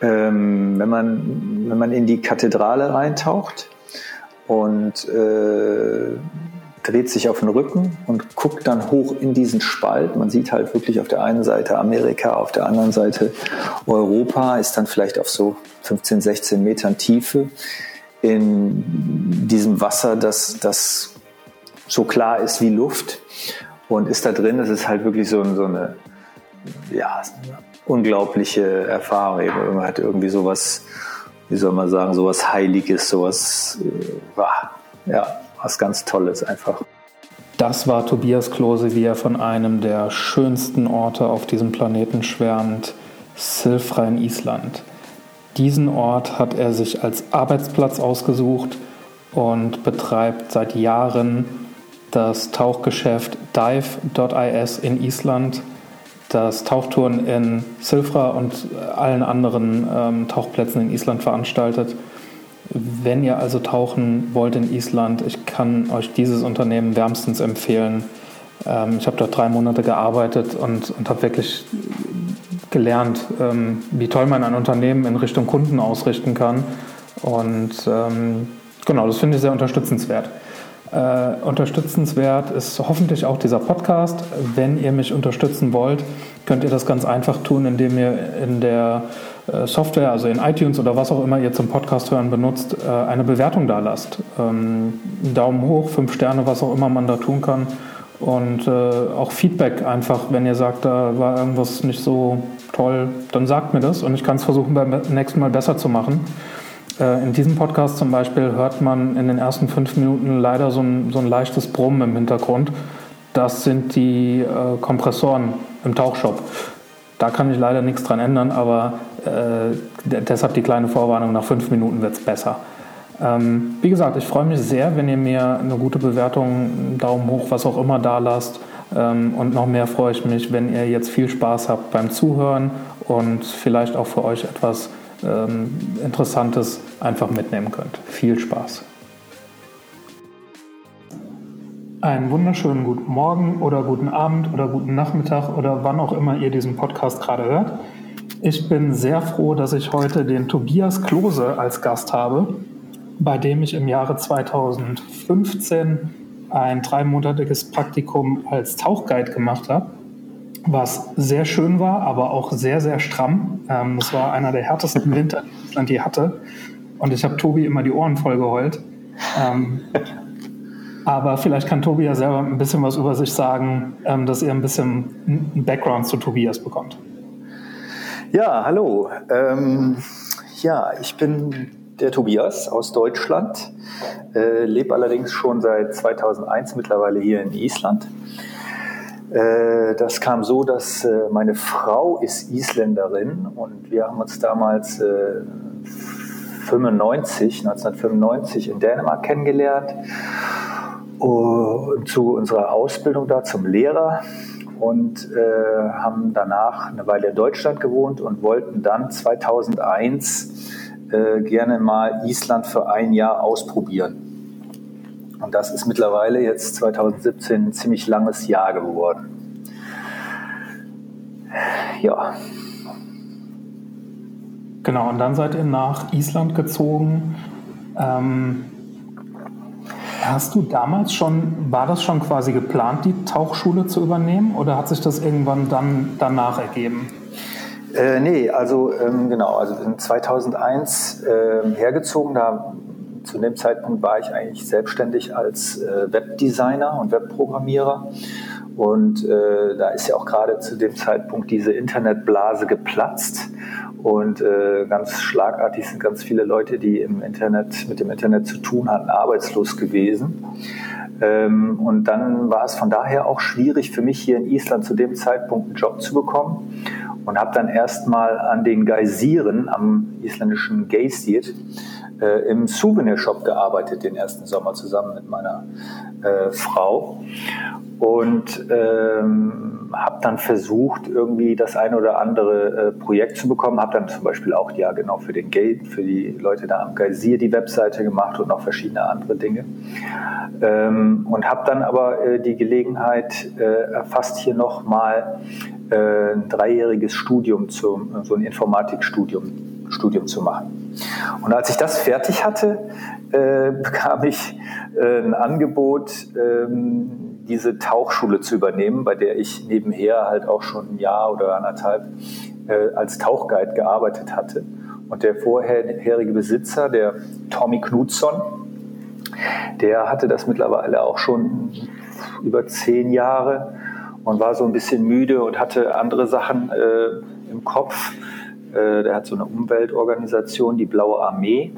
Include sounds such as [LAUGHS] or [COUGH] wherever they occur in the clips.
Ähm, wenn, man, wenn man in die Kathedrale reintaucht und äh, dreht sich auf den Rücken und guckt dann hoch in diesen Spalt. Man sieht halt wirklich auf der einen Seite Amerika, auf der anderen Seite Europa, ist dann vielleicht auf so 15, 16 Metern Tiefe in diesem Wasser, das, das so klar ist wie Luft und ist da drin. Das ist halt wirklich so, so eine, ja, unglaubliche Erfahrung. Man hat irgendwie sowas, wie soll man sagen, sowas Heiliges, sowas, äh, ja, was ganz Tolles einfach. Das war Tobias Klose, wie er von einem der schönsten Orte auf diesem Planeten schwärmt, Silfra in Island. Diesen Ort hat er sich als Arbeitsplatz ausgesucht und betreibt seit Jahren das Tauchgeschäft Dive.is in Island, das Tauchtouren in Silfra und allen anderen ähm, Tauchplätzen in Island veranstaltet. Wenn ihr also tauchen wollt in Island, ich kann euch dieses Unternehmen wärmstens empfehlen. Ähm, ich habe dort drei Monate gearbeitet und, und habe wirklich gelernt, ähm, wie toll man ein Unternehmen in Richtung Kunden ausrichten kann. Und ähm, genau, das finde ich sehr unterstützenswert. Äh, unterstützenswert ist hoffentlich auch dieser Podcast. Wenn ihr mich unterstützen wollt, könnt ihr das ganz einfach tun, indem ihr in der äh, Software, also in iTunes oder was auch immer ihr zum Podcast hören benutzt, äh, eine Bewertung da lasst. Ähm, Daumen hoch, fünf Sterne, was auch immer man da tun kann. Und äh, auch Feedback einfach, wenn ihr sagt, da war irgendwas nicht so toll, dann sagt mir das und ich kann es versuchen beim nächsten Mal besser zu machen. Äh, in diesem Podcast zum Beispiel hört man in den ersten fünf Minuten leider so ein, so ein leichtes Brummen im Hintergrund. Das sind die äh, Kompressoren im Tauchshop. Da kann ich leider nichts dran ändern, aber äh, deshalb die kleine Vorwarnung, nach fünf Minuten wird es besser. Ähm, wie gesagt, ich freue mich sehr, wenn ihr mir eine gute Bewertung, einen Daumen hoch, was auch immer da lasst. Ähm, und noch mehr freue ich mich, wenn ihr jetzt viel Spaß habt beim Zuhören und vielleicht auch für euch etwas ähm, Interessantes einfach mitnehmen könnt. Viel Spaß. Einen wunderschönen guten Morgen oder guten Abend oder guten Nachmittag oder wann auch immer ihr diesen Podcast gerade hört. Ich bin sehr froh, dass ich heute den Tobias Klose als Gast habe, bei dem ich im Jahre 2015 ein dreimonatiges Praktikum als Tauchguide gemacht habe was sehr schön war, aber auch sehr, sehr stramm. Ähm, das war einer der härtesten [LAUGHS] Winter, die Island je hatte. Und ich habe Tobi immer die Ohren voll geheult. Ähm, aber vielleicht kann Tobi ja selber ein bisschen was über sich sagen, ähm, dass ihr ein bisschen einen Background zu Tobias bekommt. Ja, hallo. Ähm, ja, ich bin der Tobias aus Deutschland, äh, lebe allerdings schon seit 2001 mittlerweile hier in Island. Äh, das kam so, dass äh, meine Frau ist Isländerin und wir haben uns damals 95, äh, 1995 in Dänemark kennengelernt zu unserer Ausbildung da zum Lehrer und haben danach eine Weile in Deutschland gewohnt und wollten dann 2001 äh, gerne mal Island für ein Jahr ausprobieren. Und das ist mittlerweile jetzt 2017 ein ziemlich langes Jahr geworden. Ja. Genau, und dann seid ihr nach Island gezogen. Ähm, hast du damals schon, war das schon quasi geplant, die Tauchschule zu übernehmen oder hat sich das irgendwann dann danach ergeben? Äh, nee, also ähm, genau, also wir sind 2001 äh, hergezogen, da zu dem Zeitpunkt war ich eigentlich selbstständig als äh, Webdesigner und Webprogrammierer. Und äh, da ist ja auch gerade zu dem Zeitpunkt diese Internetblase geplatzt. Und äh, ganz schlagartig sind ganz viele Leute, die im Internet, mit dem Internet zu tun hatten, arbeitslos gewesen. Ähm, und dann war es von daher auch schwierig für mich hier in Island zu dem Zeitpunkt einen Job zu bekommen. Und habe dann erstmal an den Geysiren am isländischen Geysir äh, im Souvenirshop gearbeitet den ersten Sommer zusammen mit meiner äh, Frau und ähm, habe dann versucht, irgendwie das eine oder andere äh, Projekt zu bekommen. Habe dann zum Beispiel auch ja genau für den Gate, für die Leute da am Geysir die Webseite gemacht und noch verschiedene andere Dinge. Ähm, und habe dann aber äh, die Gelegenheit äh, erfasst, hier nochmal äh, ein dreijähriges Studium, zum, so ein Informatikstudium Studium zu machen. Und als ich das fertig hatte, äh, [LAUGHS] bekam ich äh, ein Angebot, ähm, diese Tauchschule zu übernehmen, bei der ich nebenher halt auch schon ein Jahr oder anderthalb äh, als Tauchguide gearbeitet hatte. Und der vorherige Besitzer, der Tommy Knudson, der hatte das mittlerweile auch schon über zehn Jahre und war so ein bisschen müde und hatte andere Sachen äh, im Kopf. Äh, der hat so eine Umweltorganisation, die Blaue Armee,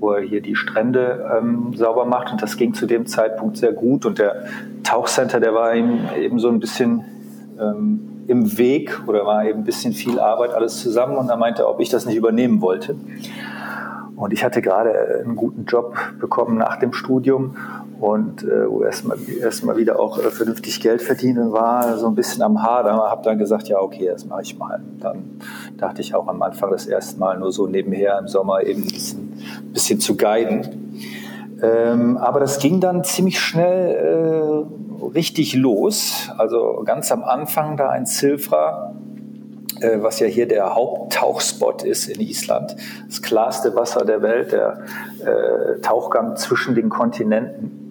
wo er hier die Strände ähm, sauber macht. Und das ging zu dem Zeitpunkt sehr gut. Und der Tauchcenter, der war ihm eben so ein bisschen ähm, im Weg oder war eben ein bisschen viel Arbeit alles zusammen. Und er meinte, ob ich das nicht übernehmen wollte. Und ich hatte gerade einen guten Job bekommen nach dem Studium und äh, wo erstmal erst mal wieder auch äh, vernünftig Geld verdienen war, so ein bisschen am. Da habe dann gesagt, ja okay, das mache ich mal. Dann dachte ich auch am Anfang das erste Mal nur so nebenher im Sommer eben ein bisschen, bisschen zu guiden. Ähm, aber das ging dann ziemlich schnell äh, richtig los. Also ganz am Anfang da ein Silfra, äh, was ja hier der Haupttauchspot ist in Island. Das klarste Wasser der Welt, der äh, Tauchgang zwischen den Kontinenten.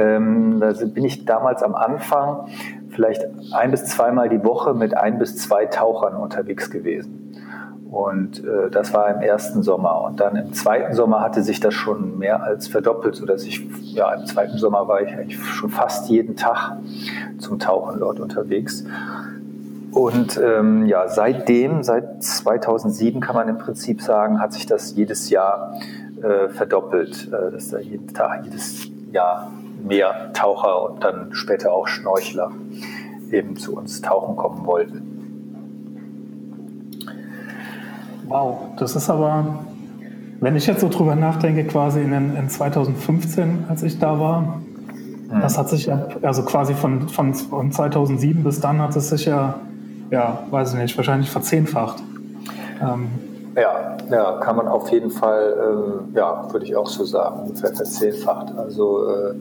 Ähm, da bin ich damals am Anfang vielleicht ein bis zweimal die Woche mit ein bis zwei Tauchern unterwegs gewesen. Und äh, das war im ersten Sommer. Und dann im zweiten Sommer hatte sich das schon mehr als verdoppelt, sodass ich, ja, im zweiten Sommer war ich eigentlich schon fast jeden Tag zum Tauchen dort unterwegs. Und ähm, ja, seitdem, seit 2007 kann man im Prinzip sagen, hat sich das jedes Jahr äh, verdoppelt, äh, dass da jeden Tag, jedes Jahr mehr Taucher und dann später auch Schnorchler eben zu uns tauchen kommen wollten. Wow, das ist aber, wenn ich jetzt so drüber nachdenke, quasi in, in 2015, als ich da war, hm. das hat sich ja, also quasi von, von, von 2007 bis dann hat es sich ja, ja, weiß ich nicht, wahrscheinlich verzehnfacht. Ähm, ja, ja, kann man auf jeden Fall, äh, ja, würde ich auch so sagen, ungefähr verzehnfacht. Also äh,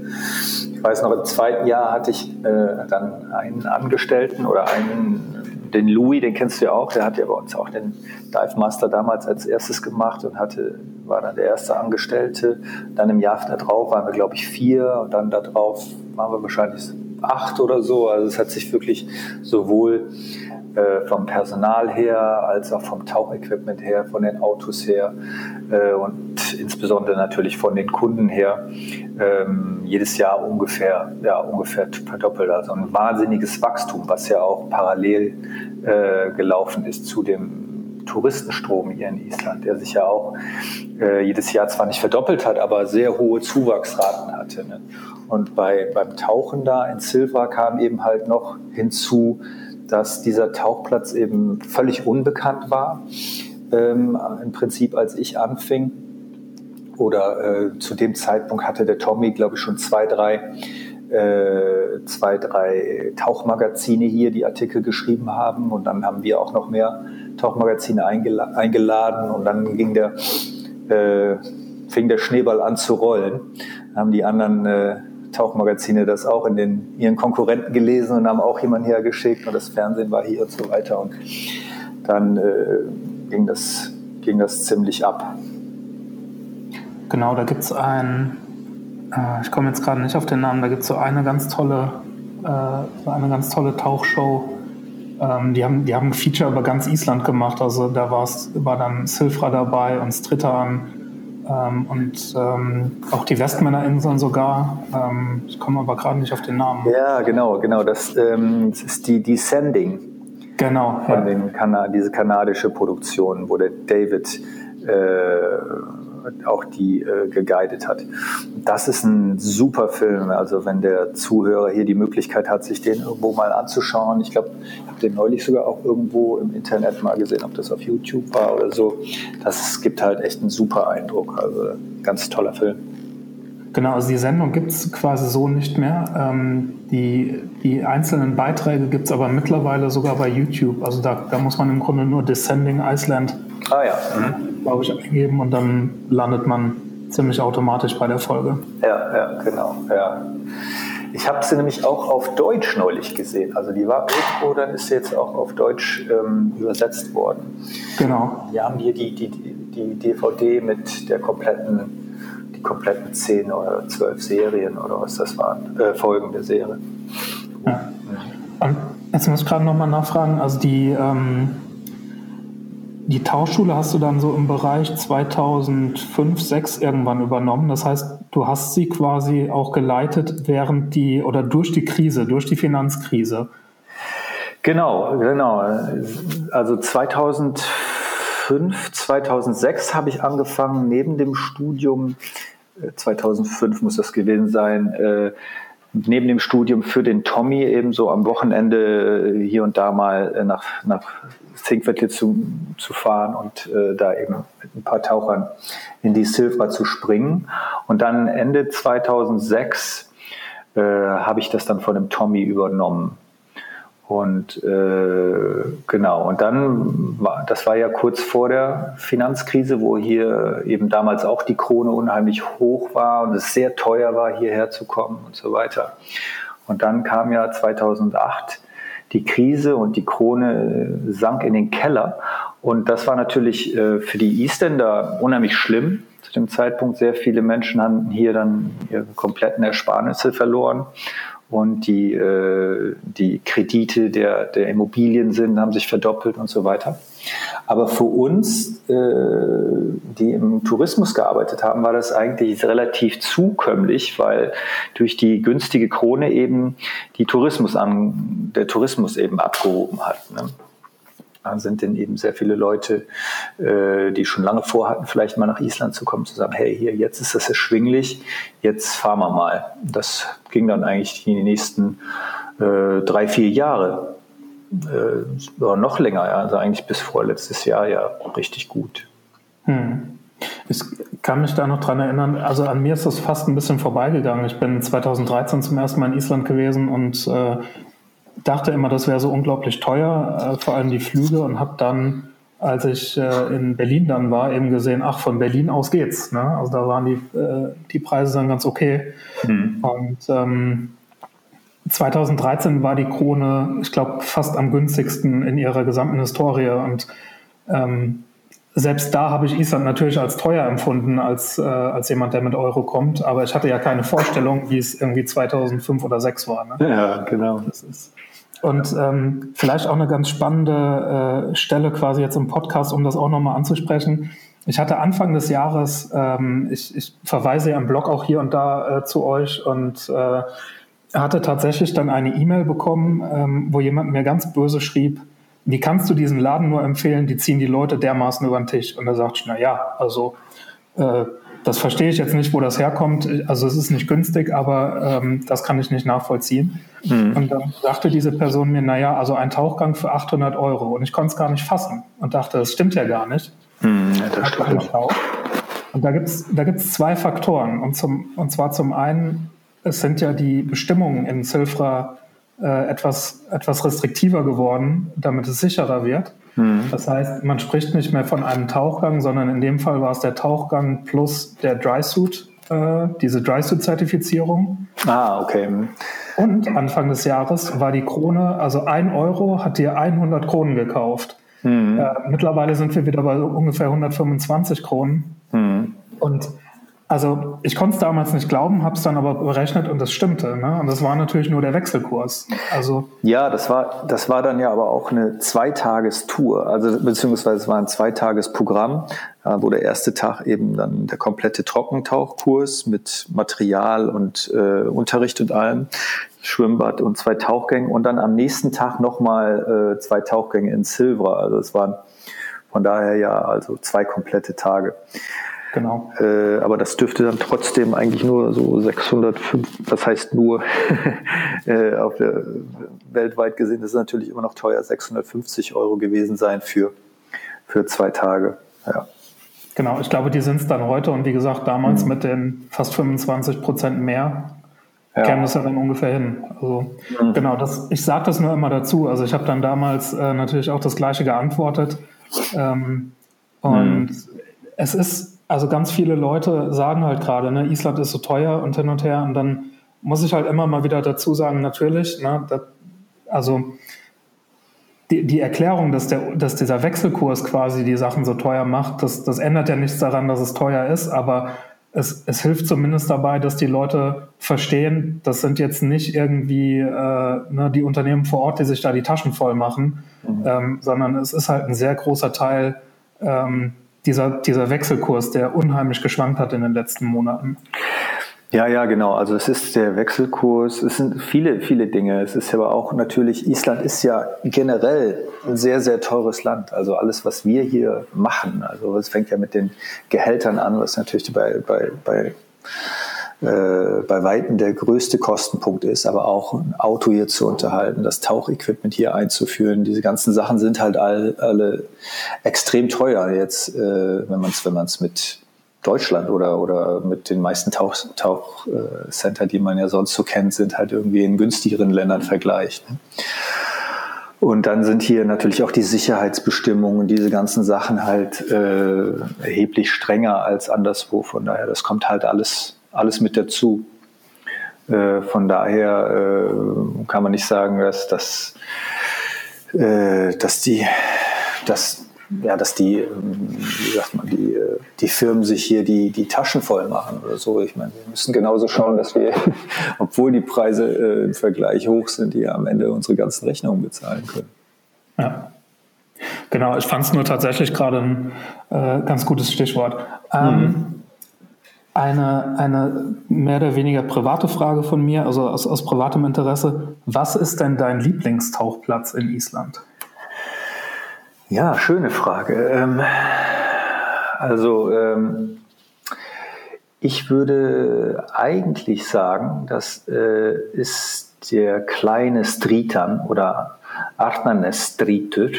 ich weiß noch, im zweiten Jahr hatte ich äh, dann einen Angestellten oder einen, den Louis, den kennst du ja auch, der hat ja bei uns auch den Dive Master damals als erstes gemacht und hatte, war dann der erste Angestellte. Dann im Jahr darauf waren wir, glaube ich, vier und dann darauf waren wir wahrscheinlich acht oder so. Also es hat sich wirklich sowohl äh, vom Personal her, als auch vom Tauchequipment her, von den Autos her äh, und insbesondere natürlich von den Kunden her ähm, jedes Jahr ungefähr, ja, ungefähr verdoppelt. Also ein wahnsinniges Wachstum, was ja auch parallel äh, gelaufen ist zu dem Touristenstrom hier in Island, der sich ja auch äh, jedes Jahr zwar nicht verdoppelt hat, aber sehr hohe Zuwachsraten hatte. Ne? Und bei, beim Tauchen da in Silva kam eben halt noch hinzu, dass dieser Tauchplatz eben völlig unbekannt war. Ähm, Im Prinzip, als ich anfing, oder äh, zu dem Zeitpunkt hatte der Tommy, glaube ich, schon zwei, drei, äh, zwei, drei Tauchmagazine hier, die Artikel geschrieben haben. Und dann haben wir auch noch mehr Tauchmagazine eingela eingeladen. Und dann ging der, äh, fing der Schneeball an zu rollen. Dann haben die anderen äh, Tauchmagazine das auch in den, ihren Konkurrenten gelesen und haben auch jemanden hergeschickt und das Fernsehen war hier und so weiter. Und dann äh, ging, das, ging das ziemlich ab. Genau, da gibt es ein, äh, ich komme jetzt gerade nicht auf den Namen, da gibt es so eine ganz tolle, äh, eine ganz tolle Tauchshow. Ähm, die, haben, die haben ein Feature über ganz Island gemacht. Also da war dann Silfra dabei und Stritan ähm, und ähm, auch die Westmännerinseln sogar. Ähm, ich komme aber gerade nicht auf den Namen. Ja, genau, genau. Das, ähm, das ist die Descending. Genau. Von ja. den Kana diese kanadische Produktion, wo der David äh, auch die äh, geguidet hat. Das ist ein super Film. Also wenn der Zuhörer hier die Möglichkeit hat, sich den irgendwo mal anzuschauen. Ich glaube, ich habe den neulich sogar auch irgendwo im Internet mal gesehen, ob das auf YouTube war oder so. Das gibt halt echt einen super Eindruck. Also ganz toller Film. Genau, also die Sendung gibt es quasi so nicht mehr. Ähm, die, die einzelnen Beiträge gibt es aber mittlerweile sogar bei YouTube. Also da, da muss man im Grunde nur Descending Iceland ah, ja. mhm. Glaube ich, eingeben und dann landet man ziemlich automatisch bei der Folge. Ja, ja, genau. Ja. Ich habe sie nämlich auch auf Deutsch neulich gesehen. Also die war irgendwo, dann ist sie jetzt auch auf Deutsch ähm, übersetzt worden. Genau. Wir haben hier die, die, die DVD mit der kompletten, die kompletten zehn oder zwölf Serien oder was das waren, äh, Folgen der Serie. Ja. Und jetzt muss ich gerade nochmal nachfragen, also die, ähm, die Tauschschule hast du dann so im Bereich 2005, 2006 irgendwann übernommen. Das heißt, du hast sie quasi auch geleitet während die oder durch die Krise, durch die Finanzkrise. Genau, genau. Also 2005, 2006 habe ich angefangen, neben dem Studium, 2005 äh, muss das gewesen sein, äh, neben dem Studium für den Tommy eben so am Wochenende äh, hier und da mal nach, nach Zinkviertel zu, zu fahren und äh, da eben mit ein paar Tauchern in die Silva zu springen. Und dann Ende 2006 äh, habe ich das dann von dem Tommy übernommen. Und äh, genau, und dann, war, das war ja kurz vor der Finanzkrise, wo hier eben damals auch die Krone unheimlich hoch war und es sehr teuer war, hierher zu kommen und so weiter. Und dann kam ja 2008 die Krise und die Krone äh, sank in den Keller. Und das war natürlich äh, für die Eastender unheimlich schlimm. Zu dem Zeitpunkt sehr viele Menschen haben hier dann ihre kompletten Ersparnisse verloren und die, äh, die Kredite der, der Immobilien sind, haben sich verdoppelt und so weiter. Aber für uns, äh, die im Tourismus gearbeitet haben, war das eigentlich relativ zukömmlich, weil durch die günstige Krone eben die Tourismus an, der Tourismus eben abgehoben hat. Ne? Sind denn eben sehr viele Leute, äh, die schon lange vorhatten, vielleicht mal nach Island zu kommen, zu sagen, hey, hier, jetzt ist das erschwinglich, jetzt fahren wir mal. Das ging dann eigentlich die nächsten äh, drei, vier Jahre. Äh, oder noch länger, ja. also eigentlich bis vorletztes Jahr ja richtig gut. Hm. Ich kann mich da noch dran erinnern, also an mir ist das fast ein bisschen vorbeigegangen. Ich bin 2013 zum ersten Mal in Island gewesen und äh, dachte immer, das wäre so unglaublich teuer, äh, vor allem die Flüge und habe dann, als ich äh, in Berlin dann war, eben gesehen, ach, von Berlin aus geht's. Ne? Also da waren die, äh, die Preise dann ganz okay. Mhm. Und ähm, 2013 war die Krone, ich glaube, fast am günstigsten in ihrer gesamten Historie und ähm, selbst da habe ich Island natürlich als teuer empfunden, als, äh, als jemand, der mit Euro kommt. Aber ich hatte ja keine Vorstellung, wie es irgendwie 2005 oder 2006 war. Ne? Ja, genau. Das ist, und ähm, vielleicht auch eine ganz spannende äh, Stelle quasi jetzt im Podcast, um das auch nochmal anzusprechen. Ich hatte Anfang des Jahres, ähm, ich, ich verweise ja im Blog auch hier und da äh, zu euch und äh, hatte tatsächlich dann eine E-Mail bekommen, ähm, wo jemand mir ganz böse schrieb, wie kannst du diesen Laden nur empfehlen, die ziehen die Leute dermaßen über den Tisch. Und da sagte ich, na ja, also äh, das verstehe ich jetzt nicht, wo das herkommt. Also es ist nicht günstig, aber ähm, das kann ich nicht nachvollziehen. Mhm. Und dann sagte diese Person mir, naja, also ein Tauchgang für 800 Euro. Und ich konnte es gar nicht fassen und dachte, das stimmt ja gar nicht. Mhm, das stimmt. Und da gibt es da gibt's zwei Faktoren. Und, zum, und zwar zum einen, es sind ja die Bestimmungen in Silfra äh, etwas, etwas restriktiver geworden, damit es sicherer wird. Mhm. Das heißt, man spricht nicht mehr von einem Tauchgang, sondern in dem Fall war es der Tauchgang plus der Drysuit, äh, diese Drysuit-Zertifizierung. Ah, okay. Und Anfang des Jahres war die Krone, also ein Euro hat dir 100 Kronen gekauft. Mhm. Äh, mittlerweile sind wir wieder bei ungefähr 125 Kronen. Mhm. Und also ich konnte es damals nicht glauben, habe es dann aber berechnet und das stimmte. Ne? Und das war natürlich nur der Wechselkurs. Also ja, das war das war dann ja aber auch eine Zweitagestour, also beziehungsweise es war ein Zweitagesprogramm, wo der erste Tag eben dann der komplette Trockentauchkurs mit Material und äh, Unterricht und allem, Schwimmbad und zwei Tauchgänge und dann am nächsten Tag nochmal äh, zwei Tauchgänge in Silver. Also es waren von daher ja also zwei komplette Tage. Genau. Äh, aber das dürfte dann trotzdem eigentlich nur so 605, das heißt nur [LAUGHS] äh, auf der, weltweit gesehen, das ist natürlich immer noch teuer, 650 Euro gewesen sein für, für zwei Tage. Ja. Genau, ich glaube, die sind es dann heute und wie gesagt, damals mhm. mit den fast 25 Prozent mehr ja. käme es ja dann ungefähr hin. Also mhm. genau, das, ich sage das nur immer dazu. Also ich habe dann damals äh, natürlich auch das Gleiche geantwortet. Ähm, und mhm. es ist also ganz viele Leute sagen halt gerade, ne, Island ist so teuer und hin und her und dann muss ich halt immer mal wieder dazu sagen, natürlich, ne, das, also die, die Erklärung, dass, der, dass dieser Wechselkurs quasi die Sachen so teuer macht, das, das ändert ja nichts daran, dass es teuer ist, aber es, es hilft zumindest dabei, dass die Leute verstehen, das sind jetzt nicht irgendwie äh, ne, die Unternehmen vor Ort, die sich da die Taschen voll machen, mhm. ähm, sondern es ist halt ein sehr großer Teil ähm, dieser, dieser Wechselkurs, der unheimlich geschwankt hat in den letzten Monaten. Ja, ja, genau. Also es ist der Wechselkurs, es sind viele, viele Dinge. Es ist aber auch natürlich, Island ist ja generell ein sehr, sehr teures Land. Also alles, was wir hier machen, also es fängt ja mit den Gehältern an, was natürlich bei, bei, bei äh, bei Weitem der größte Kostenpunkt ist, aber auch ein Auto hier zu unterhalten, das Tauchequipment hier einzuführen, diese ganzen Sachen sind halt all, alle extrem teuer jetzt, äh, wenn man es wenn man's mit Deutschland oder, oder mit den meisten Tauchcenter, Tauch, äh, die man ja sonst so kennt, sind halt irgendwie in günstigeren Ländern vergleicht. Ne? Und dann sind hier natürlich auch die Sicherheitsbestimmungen, diese ganzen Sachen halt äh, erheblich strenger als anderswo. Von daher, das kommt halt alles, alles mit dazu. Äh, von daher äh, kann man nicht sagen, dass, dass, äh, dass die, dass ja, dass die, ähm, wie sagt man, die, die Firmen sich hier die, die Taschen voll machen oder so. Ich meine, wir müssen genauso schauen, dass wir, [LAUGHS] obwohl die Preise im Vergleich hoch sind, die am Ende unsere ganzen Rechnungen bezahlen können. Ja. Genau, ich fand es nur tatsächlich gerade ein äh, ganz gutes Stichwort. Ähm, mhm. Eine, eine mehr oder weniger private Frage von mir, also aus, aus privatem Interesse. Was ist denn dein Lieblingstauchplatz in Island? Ja, schöne Frage. Ähm, also ähm, ich würde eigentlich sagen, das äh, ist der kleine Stritan oder Arnanesstritur,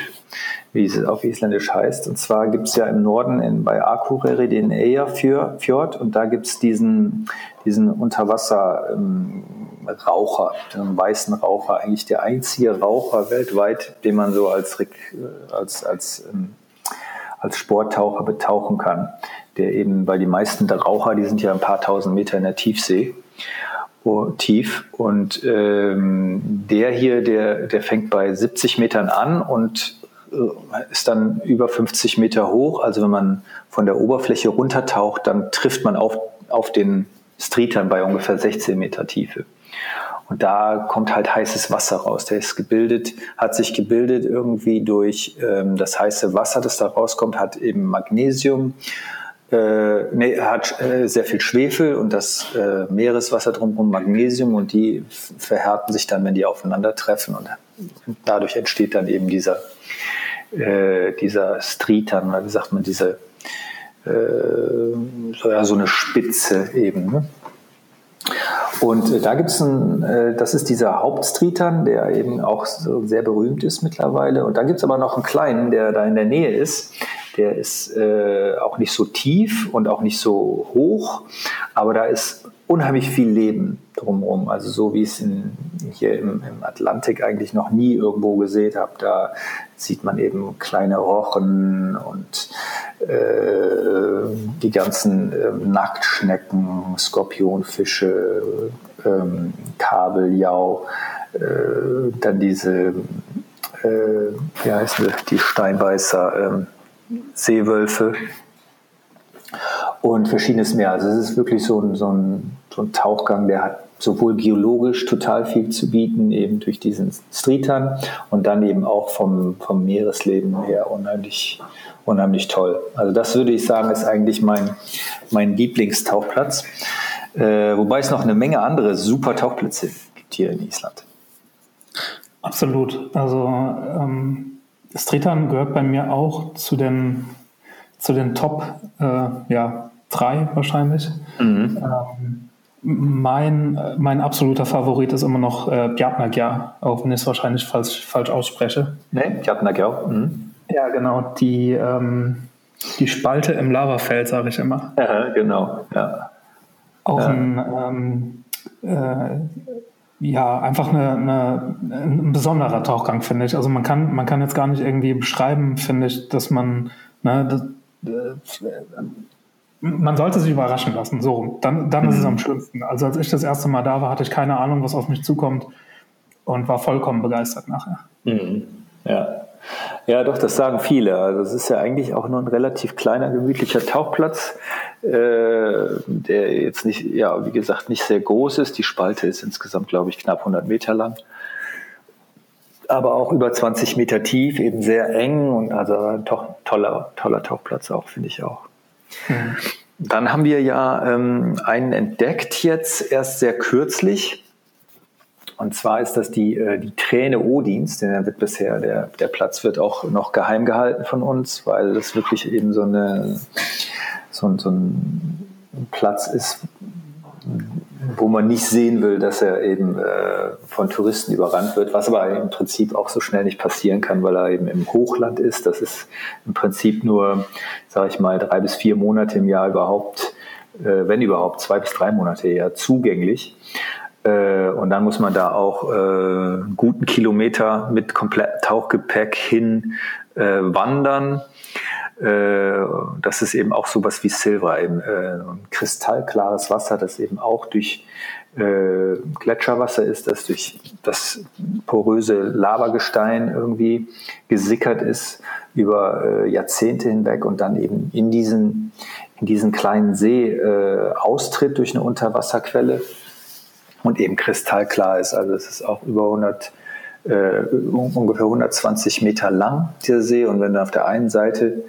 wie es auf Isländisch heißt. Und zwar gibt es ja im Norden in, bei Akureyri den Eyjafjord und da gibt es diesen, diesen Unterwasser. Ähm, weißen Raucher, eigentlich der einzige Raucher weltweit, den man so als, äh, als, als, ähm, als Sporttaucher betauchen kann. Der eben, weil die meisten der Raucher, die sind ja ein paar tausend Meter in der Tiefsee tief. Und ähm, der hier, der, der fängt bei 70 Metern an und äh, ist dann über 50 Meter hoch. Also wenn man von der Oberfläche runtertaucht, dann trifft man auf, auf den Streetern bei ungefähr 16 Meter Tiefe. Und da kommt halt heißes Wasser raus. Der ist gebildet, hat sich gebildet irgendwie durch ähm, das heiße Wasser, das da rauskommt, hat eben Magnesium, äh, nee, hat äh, sehr viel Schwefel und das äh, Meereswasser drumherum Magnesium und die verhärten sich dann, wenn die aufeinandertreffen und dadurch entsteht dann eben dieser, äh, dieser Stritan, oder wie sagt man, diese äh, so, ja, so eine Spitze eben. Ne? Und äh, da gibt es ein, äh, das ist dieser Hauptstreetern, der eben auch so sehr berühmt ist mittlerweile. Und dann gibt es aber noch einen kleinen, der da in der Nähe ist. Der ist äh, auch nicht so tief und auch nicht so hoch, aber da ist unheimlich viel Leben drumherum. Also so wie ich es in, hier im, im, Atlantik eigentlich noch nie irgendwo gesehen habe. Da sieht man eben kleine Rochen und äh, die ganzen äh, Nacktschnecken, Skorpionfische, ähm, Kabeljau, äh, dann diese, äh, wie heißt die, die Steinbeißer, ähm, Seewölfe und verschiedenes mehr. Also es ist wirklich so ein, so ein, so ein Tauchgang, der hat sowohl biologisch total viel zu bieten, eben durch diesen Streetern und dann eben auch vom, vom Meeresleben her unheimlich, unheimlich toll. Also das würde ich sagen, ist eigentlich mein, mein Lieblingstauchplatz. Äh, wobei es noch eine Menge andere super Tauchplätze gibt hier in Island. Absolut. Also ähm, Streetern gehört bei mir auch zu den, zu den Top äh, ja, drei wahrscheinlich. Mhm. Ähm, mein, mein absoluter Favorit ist immer noch äh, Bjartnagjar, auch wenn ich es wahrscheinlich falsch, falsch ausspreche. Nee, Bjartnagjar. Mhm. Ja, genau. Die, ähm, die Spalte im Lavafeld, sage ich immer. Ja, genau. Ja. Auch ja. ein, ähm, äh, ja, einfach eine, eine, ein besonderer Tauchgang, finde ich. Also man kann, man kann jetzt gar nicht irgendwie beschreiben, finde ich, dass man, ne, das, man sollte sich überraschen lassen, so Dann, dann mhm. ist es mhm. am schönsten. Also als ich das erste Mal da war, hatte ich keine Ahnung, was auf mich zukommt und war vollkommen begeistert nachher. Mhm. Ja. Ja, doch, das sagen viele. Also es ist ja eigentlich auch nur ein relativ kleiner, gemütlicher Tauchplatz, äh, der jetzt nicht, ja, wie gesagt, nicht sehr groß ist. Die Spalte ist insgesamt, glaube ich, knapp 100 Meter lang. Aber auch über 20 Meter tief, eben sehr eng und also ein toller, toller Tauchplatz auch, finde ich auch. Mhm. Dann haben wir ja ähm, einen entdeckt jetzt erst sehr kürzlich. Und zwar ist das die, äh, die Träne Odins, denn wird bisher, der, der Platz wird auch noch geheim gehalten von uns, weil das wirklich eben so, eine, so, so ein Platz ist, wo man nicht sehen will, dass er eben äh, von Touristen überrannt wird, was aber im Prinzip auch so schnell nicht passieren kann, weil er eben im Hochland ist. Das ist im Prinzip nur, sage ich mal, drei bis vier Monate im Jahr überhaupt, äh, wenn überhaupt, zwei bis drei Monate eher zugänglich. Äh, und dann muss man da auch äh, guten Kilometer mit komplettem Tauchgepäck hin äh, wandern. Äh, das ist eben auch sowas wie Silver, eben äh, kristallklares Wasser, das eben auch durch äh, Gletscherwasser ist, das durch das poröse Lavagestein irgendwie gesickert ist über Jahrzehnte hinweg und dann eben in diesen, in diesen kleinen See austritt durch eine Unterwasserquelle und eben kristallklar ist. Also es ist auch über 100 äh, ungefähr 120 Meter lang, dieser See. Und wenn du auf der einen Seite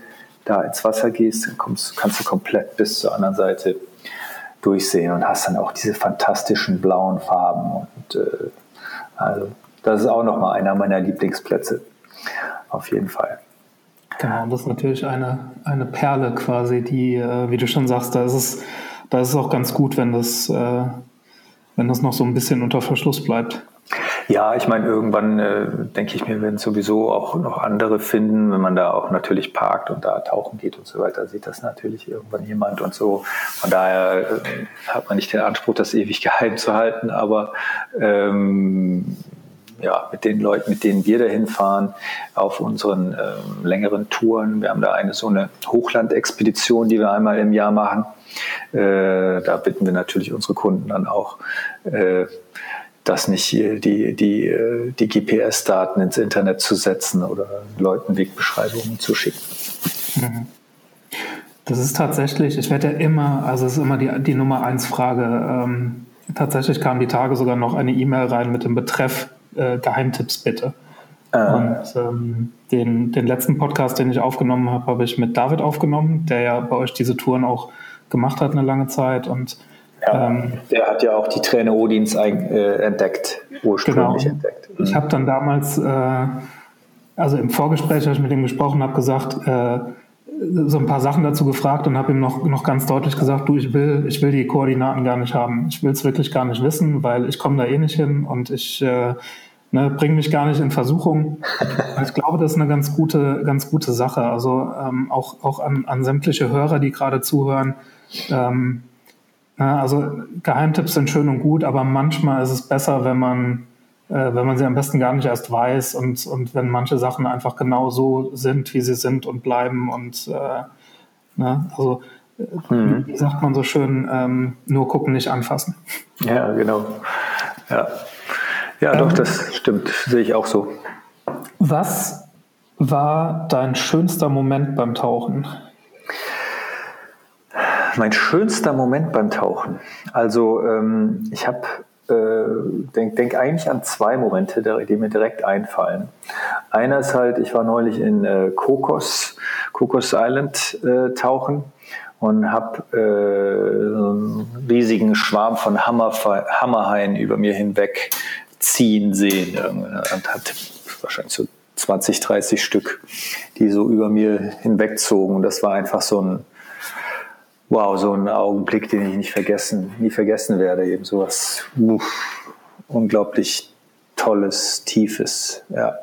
da ins Wasser gehst, dann kommst, kannst du komplett bis zur anderen Seite durchsehen und hast dann auch diese fantastischen blauen Farben. Und äh, also das ist auch nochmal einer meiner Lieblingsplätze. Auf jeden Fall. Genau, das ist natürlich eine, eine Perle quasi, die, äh, wie du schon sagst, da ist es, da ist es auch ganz gut, wenn das, äh, wenn das noch so ein bisschen unter Verschluss bleibt. Ja, ich meine, irgendwann äh, denke ich mir, werden sowieso auch noch andere finden, wenn man da auch natürlich parkt und da tauchen geht und so weiter, sieht das natürlich irgendwann jemand und so. Von daher äh, hat man nicht den Anspruch, das ewig geheim zu halten, aber ähm, ja, mit den Leuten, mit denen wir dahin fahren, auf unseren ähm, längeren Touren. Wir haben da eine so eine Hochlandexpedition, die wir einmal im Jahr machen. Äh, da bitten wir natürlich unsere Kunden dann auch, äh, das nicht die, die, äh, die GPS-Daten ins Internet zu setzen oder Leuten Wegbeschreibungen zu schicken. Mhm. Das ist tatsächlich, ich werde ja immer, also es ist immer die, die Nummer eins Frage. Ähm, tatsächlich kam die Tage sogar noch eine E-Mail rein mit dem Betreff äh, Geheimtipps bitte. Ah. Und ähm, den, den letzten Podcast, den ich aufgenommen habe, habe ich mit David aufgenommen, der ja bei euch diese Touren auch gemacht hat eine lange Zeit und ja, ähm, der hat ja auch die Träne Odins äh, entdeckt, ursprünglich genau. entdeckt. Mhm. Ich habe dann damals, äh, also im Vorgespräch, als ich mit ihm gesprochen habe, gesagt, äh, so ein paar Sachen dazu gefragt und habe ihm noch, noch ganz deutlich gesagt, du, ich will, ich will die Koordinaten gar nicht haben. Ich will es wirklich gar nicht wissen, weil ich komme da eh nicht hin und ich äh, ne, bringe mich gar nicht in Versuchung. [LAUGHS] ich glaube, das ist eine ganz gute, ganz gute Sache. Also ähm, auch, auch an, an sämtliche Hörer, die gerade zuhören. Ähm, also Geheimtipps sind schön und gut, aber manchmal ist es besser, wenn man, äh, wenn man sie am besten gar nicht erst weiß und, und wenn manche Sachen einfach genau so sind, wie sie sind und bleiben und äh, ne, also mhm. wie sagt man so schön, ähm, nur gucken, nicht anfassen. Ja, genau. Ja, ja ähm, doch, das stimmt, sehe ich auch so. Was war dein schönster Moment beim Tauchen? Mein schönster Moment beim Tauchen. Also ähm, ich habe äh, denke denk eigentlich an zwei Momente, die mir direkt einfallen. Einer ist halt, ich war neulich in äh, Kokos, Kokos Island äh, tauchen und habe äh, so einen riesigen Schwarm von Hammer, Hammerhaien über mir hinweg ziehen sehen. Und hat wahrscheinlich so 20, 30 Stück, die so über mir hinwegzogen. Das war einfach so ein wow, so ein Augenblick, den ich nicht vergessen, nie vergessen werde. Eben sowas uff, unglaublich Tolles, Tiefes. Ja.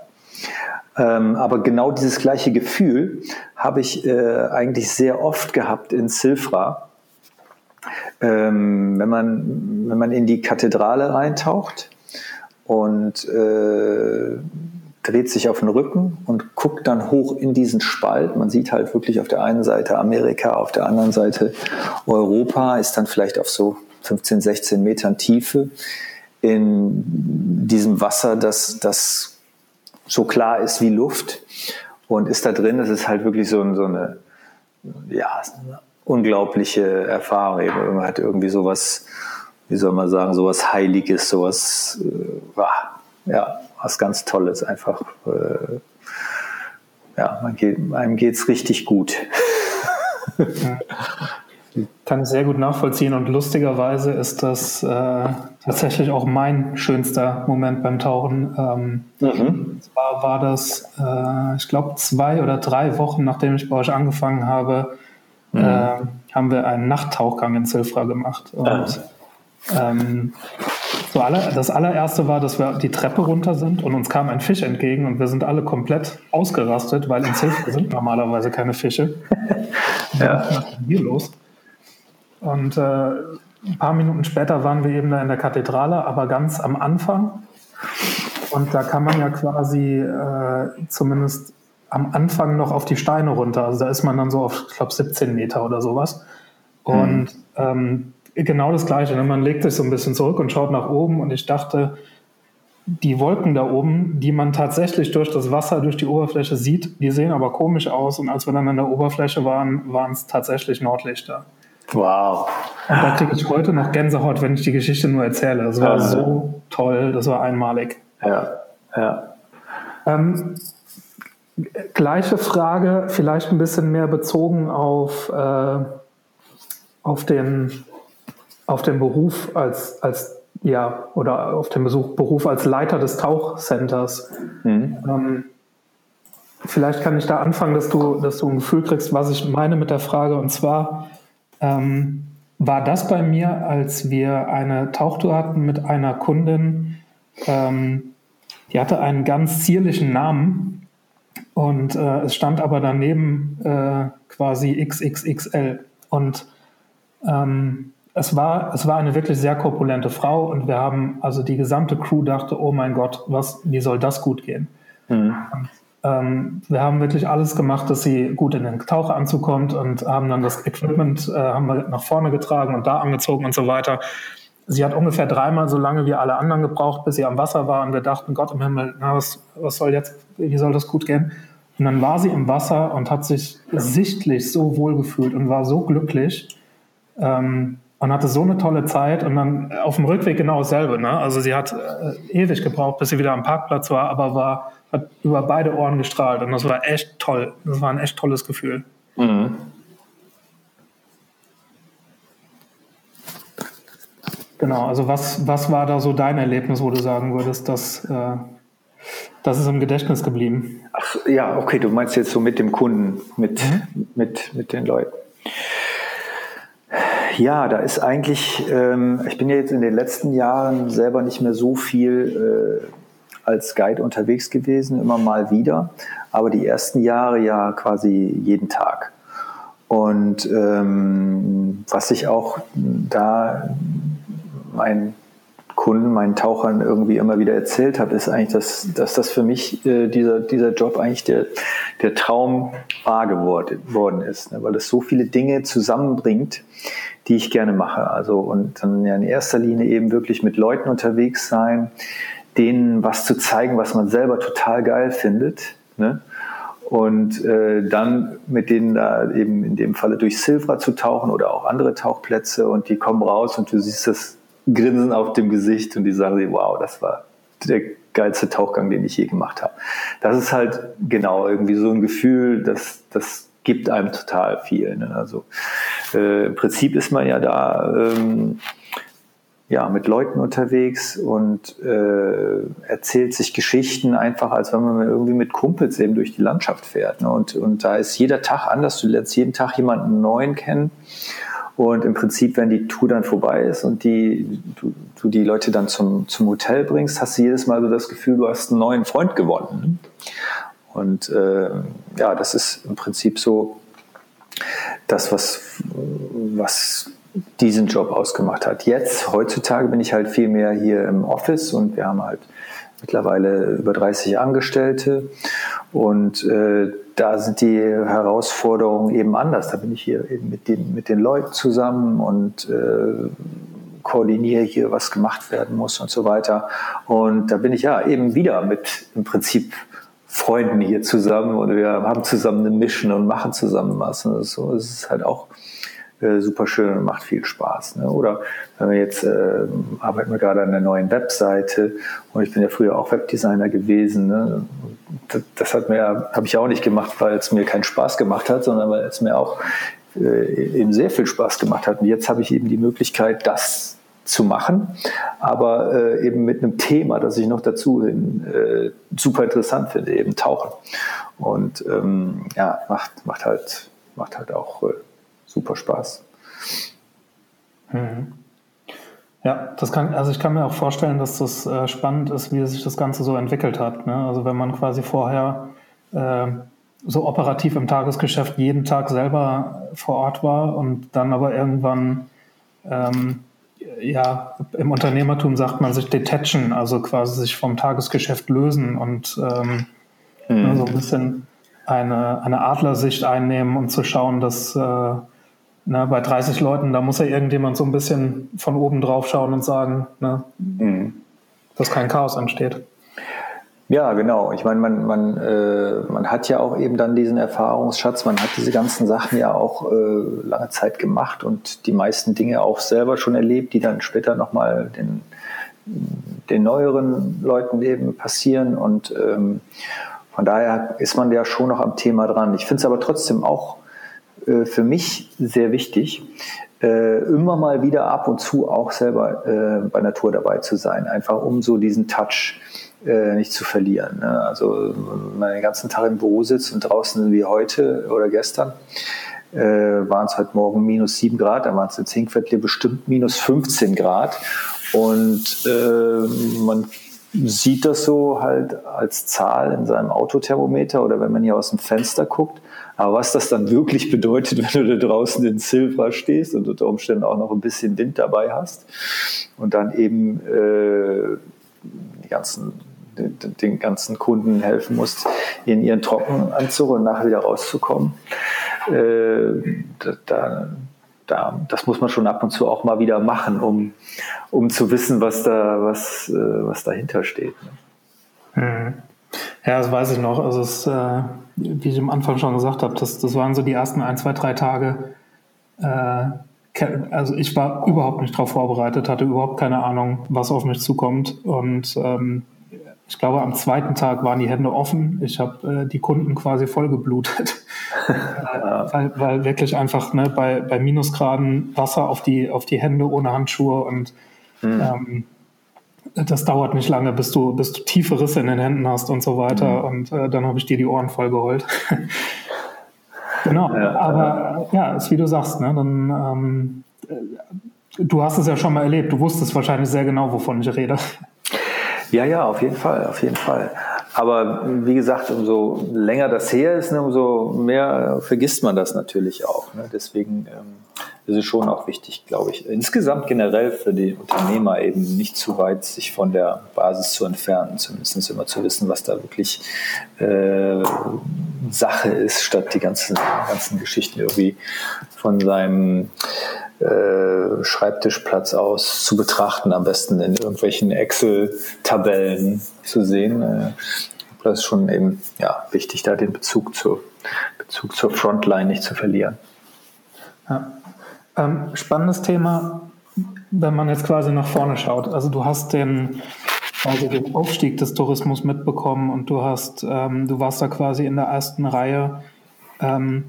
Ähm, aber genau dieses gleiche Gefühl habe ich äh, eigentlich sehr oft gehabt in Silfra. Ähm, wenn, man, wenn man in die Kathedrale reintaucht und äh, dreht sich auf den Rücken und guckt dann hoch in diesen Spalt. Man sieht halt wirklich auf der einen Seite Amerika, auf der anderen Seite Europa, ist dann vielleicht auf so 15, 16 Metern Tiefe in diesem Wasser, das, das so klar ist wie Luft und ist da drin. Das ist halt wirklich so, so eine, ja, unglaubliche Erfahrung. Man hat irgendwie sowas, wie soll man sagen, sowas Heiliges, sowas, äh, ja, was ganz Tolles einfach. Äh, ja, man geht, einem geht's richtig gut. Kann ich sehr gut nachvollziehen und lustigerweise ist das äh, tatsächlich auch mein schönster Moment beim Tauchen. Ähm, mhm. Zwar war das, äh, ich glaube, zwei oder drei Wochen nachdem ich bei euch angefangen habe, mhm. äh, haben wir einen Nachttauchgang in Zilfra gemacht. Und ah. Ähm, so aller, das allererste war, dass wir die Treppe runter sind und uns kam ein Fisch entgegen und wir sind alle komplett ausgerastet, weil in Zilfra [LAUGHS] sind normalerweise keine Fische. [LAUGHS] ja. Hier los? Und äh, ein paar Minuten später waren wir eben da in der Kathedrale, aber ganz am Anfang. Und da kann man ja quasi äh, zumindest am Anfang noch auf die Steine runter. Also da ist man dann so auf, ich glaube, 17 Meter oder sowas. Und mhm. ähm, genau das Gleiche. Ne? Man legt sich so ein bisschen zurück und schaut nach oben. Und ich dachte, die Wolken da oben, die man tatsächlich durch das Wasser, durch die Oberfläche sieht, die sehen aber komisch aus. Und als wir dann an der Oberfläche waren, waren es tatsächlich Nordlichter. Wow. Und da kriege ich heute noch Gänsehaut, wenn ich die Geschichte nur erzähle. Das war ja. so toll, das war einmalig. Ja, ja. Ähm, gleiche Frage, vielleicht ein bisschen mehr bezogen auf, äh, auf, den, auf den Beruf als, als ja, oder auf den Besuch, Beruf als Leiter des Tauchcenters. Mhm. Ähm, vielleicht kann ich da anfangen, dass du, dass du ein Gefühl kriegst, was ich meine mit der Frage. Und zwar, ähm, war das bei mir, als wir eine Tauchtour hatten mit einer Kundin, ähm, die hatte einen ganz zierlichen Namen und äh, es stand aber daneben äh, quasi XXXL. Und ähm, es, war, es war eine wirklich sehr korpulente Frau und wir haben, also die gesamte Crew dachte, oh mein Gott, was, wie soll das gut gehen? Mhm. Und ähm, wir haben wirklich alles gemacht, dass sie gut in den Taucheranzug kommt und haben dann das Equipment äh, haben wir nach vorne getragen und da angezogen und so weiter. Sie hat ungefähr dreimal so lange wie alle anderen gebraucht, bis sie am Wasser war und wir dachten, Gott im Himmel, na, was, was soll jetzt, wie soll das gut gehen? Und dann war sie im Wasser und hat sich sichtlich so wohl gefühlt und war so glücklich ähm, und hatte so eine tolle Zeit und dann auf dem Rückweg genau dasselbe. Ne? Also sie hat äh, ewig gebraucht, bis sie wieder am Parkplatz war, aber war hat über beide Ohren gestrahlt und das war echt toll. Das war ein echt tolles Gefühl. Mhm. Genau, also was, was war da so dein Erlebnis, wo du sagen würdest, dass äh, das ist im Gedächtnis geblieben? Ach ja, okay, du meinst jetzt so mit dem Kunden, mit, mhm. mit, mit den Leuten. Ja, da ist eigentlich, ähm, ich bin ja jetzt in den letzten Jahren selber nicht mehr so viel äh, als Guide unterwegs gewesen, immer mal wieder, aber die ersten Jahre ja quasi jeden Tag. Und ähm, was ich auch da meinen Kunden, meinen Tauchern irgendwie immer wieder erzählt habe, ist eigentlich, dass, dass das für mich äh, dieser, dieser Job eigentlich der, der Traum wahr geworden ist, ne? weil es so viele Dinge zusammenbringt, die ich gerne mache. Also und dann ja in erster Linie eben wirklich mit Leuten unterwegs sein, denen was zu zeigen, was man selber total geil findet. Ne? Und äh, dann mit denen da eben in dem Falle durch Silfra zu tauchen oder auch andere Tauchplätze und die kommen raus und du siehst das Grinsen auf dem Gesicht und die sagen, wow, das war der geilste Tauchgang, den ich je gemacht habe. Das ist halt genau irgendwie so ein Gefühl, das, das gibt einem total viel. Ne? Also äh, im Prinzip ist man ja da ähm, ja, mit Leuten unterwegs und äh, erzählt sich Geschichten einfach, als wenn man irgendwie mit Kumpels eben durch die Landschaft fährt. Ne? Und, und da ist jeder Tag anders. Du lernst jeden Tag jemanden neuen kennen. Und im Prinzip, wenn die Tour dann vorbei ist und die, du, du die Leute dann zum, zum Hotel bringst, hast du jedes Mal so das Gefühl, du hast einen neuen Freund gewonnen. Ne? Und äh, ja, das ist im Prinzip so das, was, was diesen Job ausgemacht hat. Jetzt, heutzutage bin ich halt viel mehr hier im Office und wir haben halt mittlerweile über 30 Angestellte und äh, da sind die Herausforderungen eben anders. Da bin ich hier eben mit den, mit den Leuten zusammen und äh, koordiniere hier, was gemacht werden muss und so weiter. Und da bin ich ja eben wieder mit im Prinzip Freunden hier zusammen und wir haben zusammen eine Mission und machen zusammen was. Und so ist es halt auch äh, super schön und macht viel Spaß. Ne? Oder wenn wir jetzt äh, arbeiten wir gerade an einer neuen Webseite und ich bin ja früher auch Webdesigner gewesen. Ne? Das, das hat mir habe ich auch nicht gemacht, weil es mir keinen Spaß gemacht hat, sondern weil es mir auch äh, eben sehr viel Spaß gemacht hat. Und jetzt habe ich eben die Möglichkeit, das zu machen, aber äh, eben mit einem Thema, das ich noch dazu hin, äh, super interessant finde, eben Tauchen. Und ähm, ja, macht, macht halt, macht halt auch äh, super Spaß. Mhm. Ja, das kann, also ich kann mir auch vorstellen, dass das äh, spannend ist, wie sich das Ganze so entwickelt hat. Ne? Also wenn man quasi vorher äh, so operativ im Tagesgeschäft jeden Tag selber vor Ort war und dann aber irgendwann ähm, ja, im Unternehmertum sagt man sich detachen, also quasi sich vom Tagesgeschäft lösen und ähm, mhm. so ein bisschen eine, eine Adlersicht einnehmen und zu schauen, dass äh, na, bei 30 Leuten, da muss ja irgendjemand so ein bisschen von oben drauf schauen und sagen, ne, mhm. dass kein Chaos entsteht. Ja, genau. Ich meine, man, man, äh, man hat ja auch eben dann diesen Erfahrungsschatz, man hat diese ganzen Sachen ja auch äh, lange Zeit gemacht und die meisten Dinge auch selber schon erlebt, die dann später nochmal den, den neueren Leuten eben passieren. Und ähm, von daher ist man ja schon noch am Thema dran. Ich finde es aber trotzdem auch äh, für mich sehr wichtig, äh, immer mal wieder ab und zu auch selber äh, bei Natur dabei zu sein, einfach um so diesen Touch äh, nicht zu verlieren. Ne? Also wenn man den ganzen Tag im Büro sitzt und draußen wie heute oder gestern äh, waren es heute Morgen minus 7 Grad, dann waren es in Zinkviertel bestimmt minus 15 Grad und äh, man sieht das so halt als Zahl in seinem Autothermometer oder wenn man hier aus dem Fenster guckt. Aber was das dann wirklich bedeutet, [LAUGHS] wenn du da draußen in Silva stehst und unter Umständen auch noch ein bisschen Wind dabei hast und dann eben äh, die ganzen den ganzen Kunden helfen musst, in ihren Trockenanzug und nachher wieder rauszukommen. Äh, da, da, das muss man schon ab und zu auch mal wieder machen, um, um zu wissen, was, da, was, äh, was dahinter steht. Ne? Mhm. Ja, das weiß ich noch. Also es, äh, wie ich am Anfang schon gesagt habe, das, das waren so die ersten ein, zwei, drei Tage. Äh, also ich war überhaupt nicht darauf vorbereitet, hatte überhaupt keine Ahnung, was auf mich zukommt. Und ähm, ich glaube, am zweiten Tag waren die Hände offen. Ich habe äh, die Kunden quasi vollgeblutet, [LAUGHS] weil, weil wirklich einfach ne, bei, bei Minusgraden Wasser auf die, auf die Hände ohne Handschuhe und mhm. ähm, das dauert nicht lange, bis du, bis du tiefe Risse in den Händen hast und so weiter. Mhm. Und äh, dann habe ich dir die Ohren voll geheult. [LAUGHS] genau, ja, aber ja, ist wie du sagst, ne, dann ähm, äh, du hast es ja schon mal erlebt, du wusstest wahrscheinlich sehr genau, wovon ich rede. Ja, ja, auf jeden Fall, auf jeden Fall. Aber wie gesagt, umso länger das her ist, ne, umso mehr vergisst man das natürlich auch. Ne? Deswegen ähm, ist schon auch wichtig, glaube ich, insgesamt generell für die Unternehmer eben nicht zu weit sich von der Basis zu entfernen, zumindest immer zu wissen, was da wirklich äh, Sache ist, statt die ganzen, ganzen Geschichten irgendwie von seinem äh, Schreibtischplatz aus zu betrachten, am besten in irgendwelchen Excel-Tabellen zu sehen. Äh, das ist schon eben ja, wichtig, da den Bezug, zu, Bezug zur Frontline nicht zu verlieren. Ja. Ähm, spannendes Thema, wenn man jetzt quasi nach vorne schaut. Also du hast den, also den Aufstieg des Tourismus mitbekommen und du hast, ähm, du warst da quasi in der ersten Reihe. Ähm,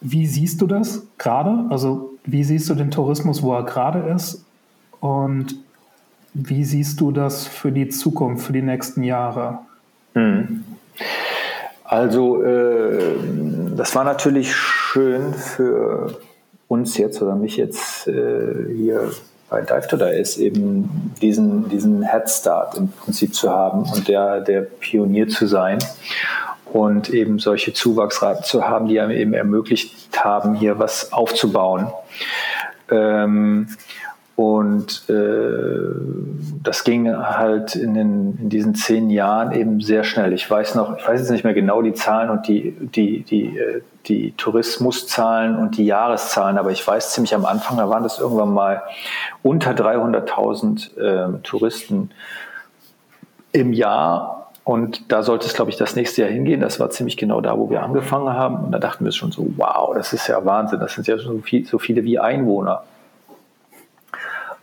wie siehst du das gerade? Also wie siehst du den Tourismus, wo er gerade ist? Und wie siehst du das für die Zukunft, für die nächsten Jahre? Hm. Also äh, das war natürlich schön für uns jetzt oder mich jetzt äh, hier bei Dive to ist, eben diesen, diesen Head Start im Prinzip zu haben und der, der Pionier zu sein und eben solche Zuwachsraten zu haben, die einem eben ermöglicht haben, hier was aufzubauen. Ähm, Und äh, das ging halt in, den, in diesen zehn Jahren eben sehr schnell. Ich weiß noch, ich weiß jetzt nicht mehr genau die Zahlen und die, die, die, äh, die Tourismuszahlen und die Jahreszahlen, aber ich weiß ziemlich am Anfang, da waren das irgendwann mal unter 300.000 äh, Touristen im Jahr. Und da sollte es, glaube ich, das nächste Jahr hingehen. Das war ziemlich genau da, wo wir angefangen haben. Und da dachten wir schon so, wow, das ist ja Wahnsinn. Das sind ja so, viel, so viele wie Einwohner.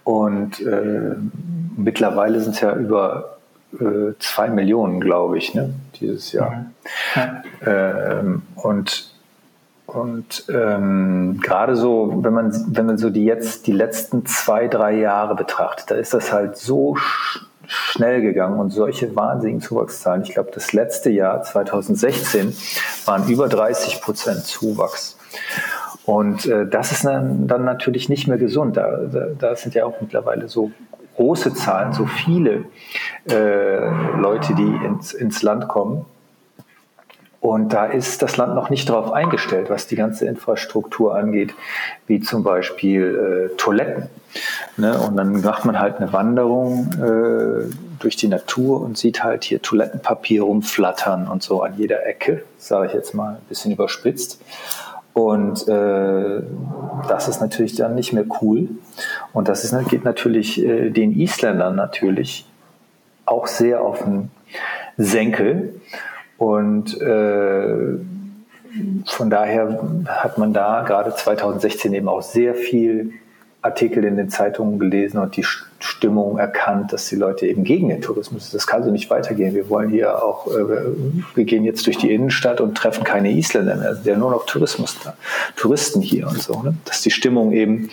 Und äh, mittlerweile sind es ja über äh, zwei Millionen, glaube ich, ne, dieses Jahr. Ja. Ähm, und und ähm, gerade so, wenn man, wenn man so die jetzt die letzten zwei, drei Jahre betrachtet, da ist das halt so sch schnell gegangen und solche wahnsinnigen Zuwachszahlen. Ich glaube, das letzte Jahr, 2016, waren über 30 Prozent Zuwachs. Und äh, das ist dann, dann, natürlich nicht mehr gesund. Da, da, da, sind ja auch mittlerweile so große Zahlen, so viele äh, Leute, die ins, ins Land kommen. Und da ist das Land noch nicht darauf eingestellt, was die ganze Infrastruktur angeht, wie zum Beispiel äh, Toiletten. Ne? Und dann macht man halt eine Wanderung äh, durch die Natur und sieht halt hier Toilettenpapier rumflattern und so an jeder Ecke, sage ich jetzt mal ein bisschen überspitzt. Und äh, das ist natürlich dann nicht mehr cool. Und das ist, geht natürlich äh, den Isländern natürlich auch sehr auf den Senkel. Und äh, von daher hat man da gerade 2016 eben auch sehr viel Artikel in den Zeitungen gelesen und die Stimmung erkannt, dass die Leute eben gegen den Tourismus sind. Das kann so nicht weitergehen. Wir wollen hier auch, äh, wir gehen jetzt durch die Innenstadt und treffen keine Isländer mehr. Sind ja nur noch Tourismus da, Touristen hier und so. Ne? Dass die Stimmung eben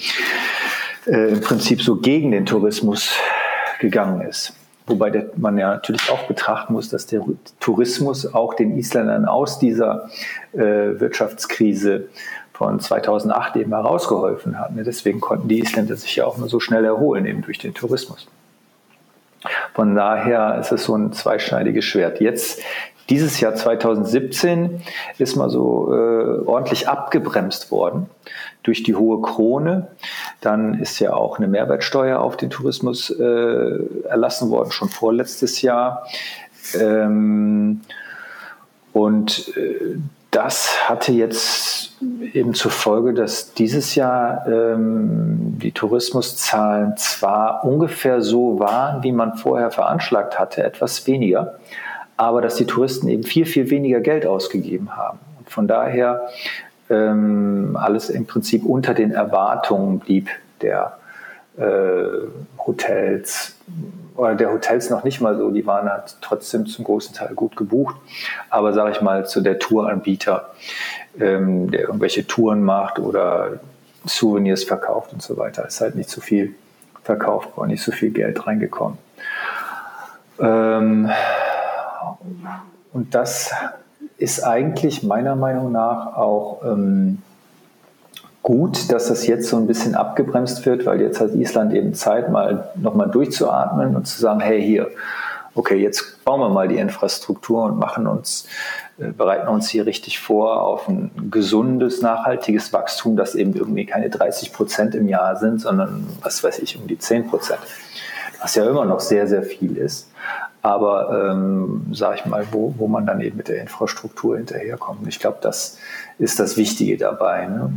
äh, im Prinzip so gegen den Tourismus gegangen ist. Wobei der, man ja natürlich auch betrachten muss, dass der Tourismus auch den Isländern aus dieser äh, Wirtschaftskrise von 2008 eben herausgeholfen hat. Ne? Deswegen konnten die Isländer sich ja auch nur so schnell erholen, eben durch den Tourismus. Von daher ist es so ein zweischneidiges Schwert. Jetzt, dieses Jahr 2017, ist mal so äh, ordentlich abgebremst worden durch die hohe Krone. Dann ist ja auch eine Mehrwertsteuer auf den Tourismus äh, erlassen worden, schon vorletztes Jahr. Ähm, und äh, das hatte jetzt eben zur Folge, dass dieses Jahr ähm, die Tourismuszahlen zwar ungefähr so waren, wie man vorher veranschlagt hatte, etwas weniger, aber dass die Touristen eben viel, viel weniger Geld ausgegeben haben. Und von daher ähm, alles im Prinzip unter den Erwartungen blieb der äh, Hotels, oder der Hotels noch nicht mal so, die waren halt trotzdem zum großen Teil gut gebucht. Aber sage ich mal, zu der Touranbieter, ähm, der irgendwelche Touren macht oder Souvenirs verkauft und so weiter, ist halt nicht so viel verkauft worden, nicht so viel Geld reingekommen. Ähm, und das ist eigentlich meiner Meinung nach auch ähm, gut, dass das jetzt so ein bisschen abgebremst wird, weil jetzt hat Island eben Zeit, mal nochmal durchzuatmen und zu sagen, hey, hier, okay, jetzt bauen wir mal die Infrastruktur und machen uns, äh, bereiten uns hier richtig vor auf ein gesundes, nachhaltiges Wachstum, das eben irgendwie keine 30 Prozent im Jahr sind, sondern was weiß ich, um die 10 Prozent. Was ja immer noch sehr, sehr viel ist aber ähm, sage ich mal, wo, wo man dann eben mit der Infrastruktur hinterherkommt. Ich glaube, das ist das Wichtige dabei, ne?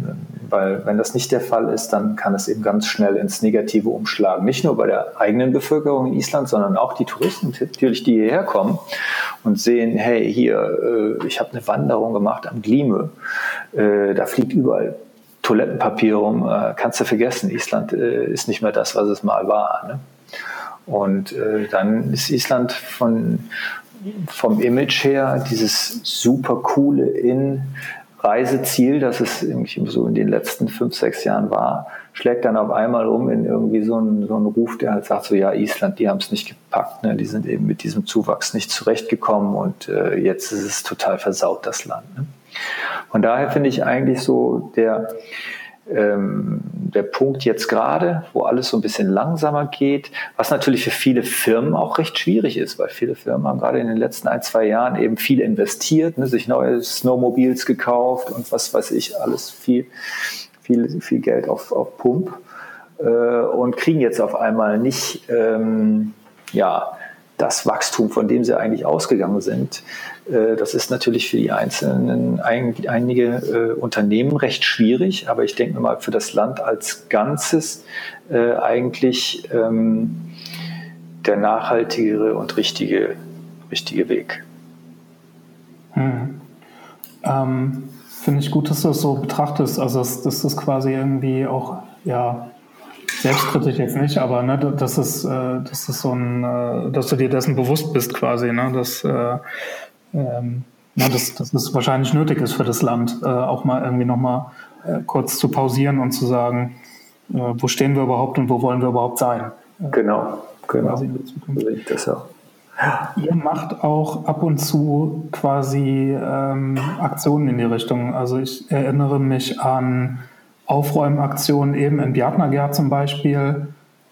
weil wenn das nicht der Fall ist, dann kann es eben ganz schnell ins Negative umschlagen. Nicht nur bei der eigenen Bevölkerung in Island, sondern auch die Touristen natürlich, die hierher kommen und sehen, hey, hier, äh, ich habe eine Wanderung gemacht am Glime, äh, da fliegt überall Toilettenpapier rum, äh, kannst du vergessen, Island äh, ist nicht mehr das, was es mal war. Ne? Und äh, dann ist Island von, vom Image her dieses super coole in Reiseziel, das es irgendwie so in den letzten fünf, sechs Jahren war, schlägt dann auf einmal um in irgendwie so einen, so einen Ruf, der halt sagt, so ja, Island, die haben es nicht gepackt, ne? die sind eben mit diesem Zuwachs nicht zurechtgekommen und äh, jetzt ist es total versaut, das Land. Ne? Von daher finde ich eigentlich so der, ähm, der Punkt jetzt gerade, wo alles so ein bisschen langsamer geht, was natürlich für viele Firmen auch recht schwierig ist, weil viele Firmen haben gerade in den letzten ein, zwei Jahren eben viel investiert, ne, sich neue Snowmobiles gekauft und was weiß ich, alles viel, viel, viel Geld auf, auf Pump. äh, und kriegen jetzt auf einmal nicht ähm, ja, das Wachstum, von dem sie eigentlich ausgegangen sind. Äh, das ist natürlich für die einzelnen ein, einige äh, Unternehmen recht schwierig, aber ich denke mal für das Land als Ganzes äh, eigentlich ähm, der nachhaltigere und richtige, richtige Weg. Hm. Ähm, Finde ich gut, dass du das so betrachtest, also dass, dass das quasi irgendwie auch ja, selbstkritisch jetzt nicht, aber ne, das ist, äh, das ist so ein, äh, dass du dir dessen bewusst bist quasi, ne, dass, äh, ähm, ja, dass, dass es wahrscheinlich nötig ist für das Land, äh, auch mal irgendwie nochmal äh, kurz zu pausieren und zu sagen, äh, wo stehen wir überhaupt und wo wollen wir überhaupt sein. Äh, genau, genau. So sehe ich das auch. Ihr macht auch ab und zu quasi ähm, Aktionen in die Richtung. Also ich erinnere mich an Aufräumaktionen eben in Bjartnager zum Beispiel.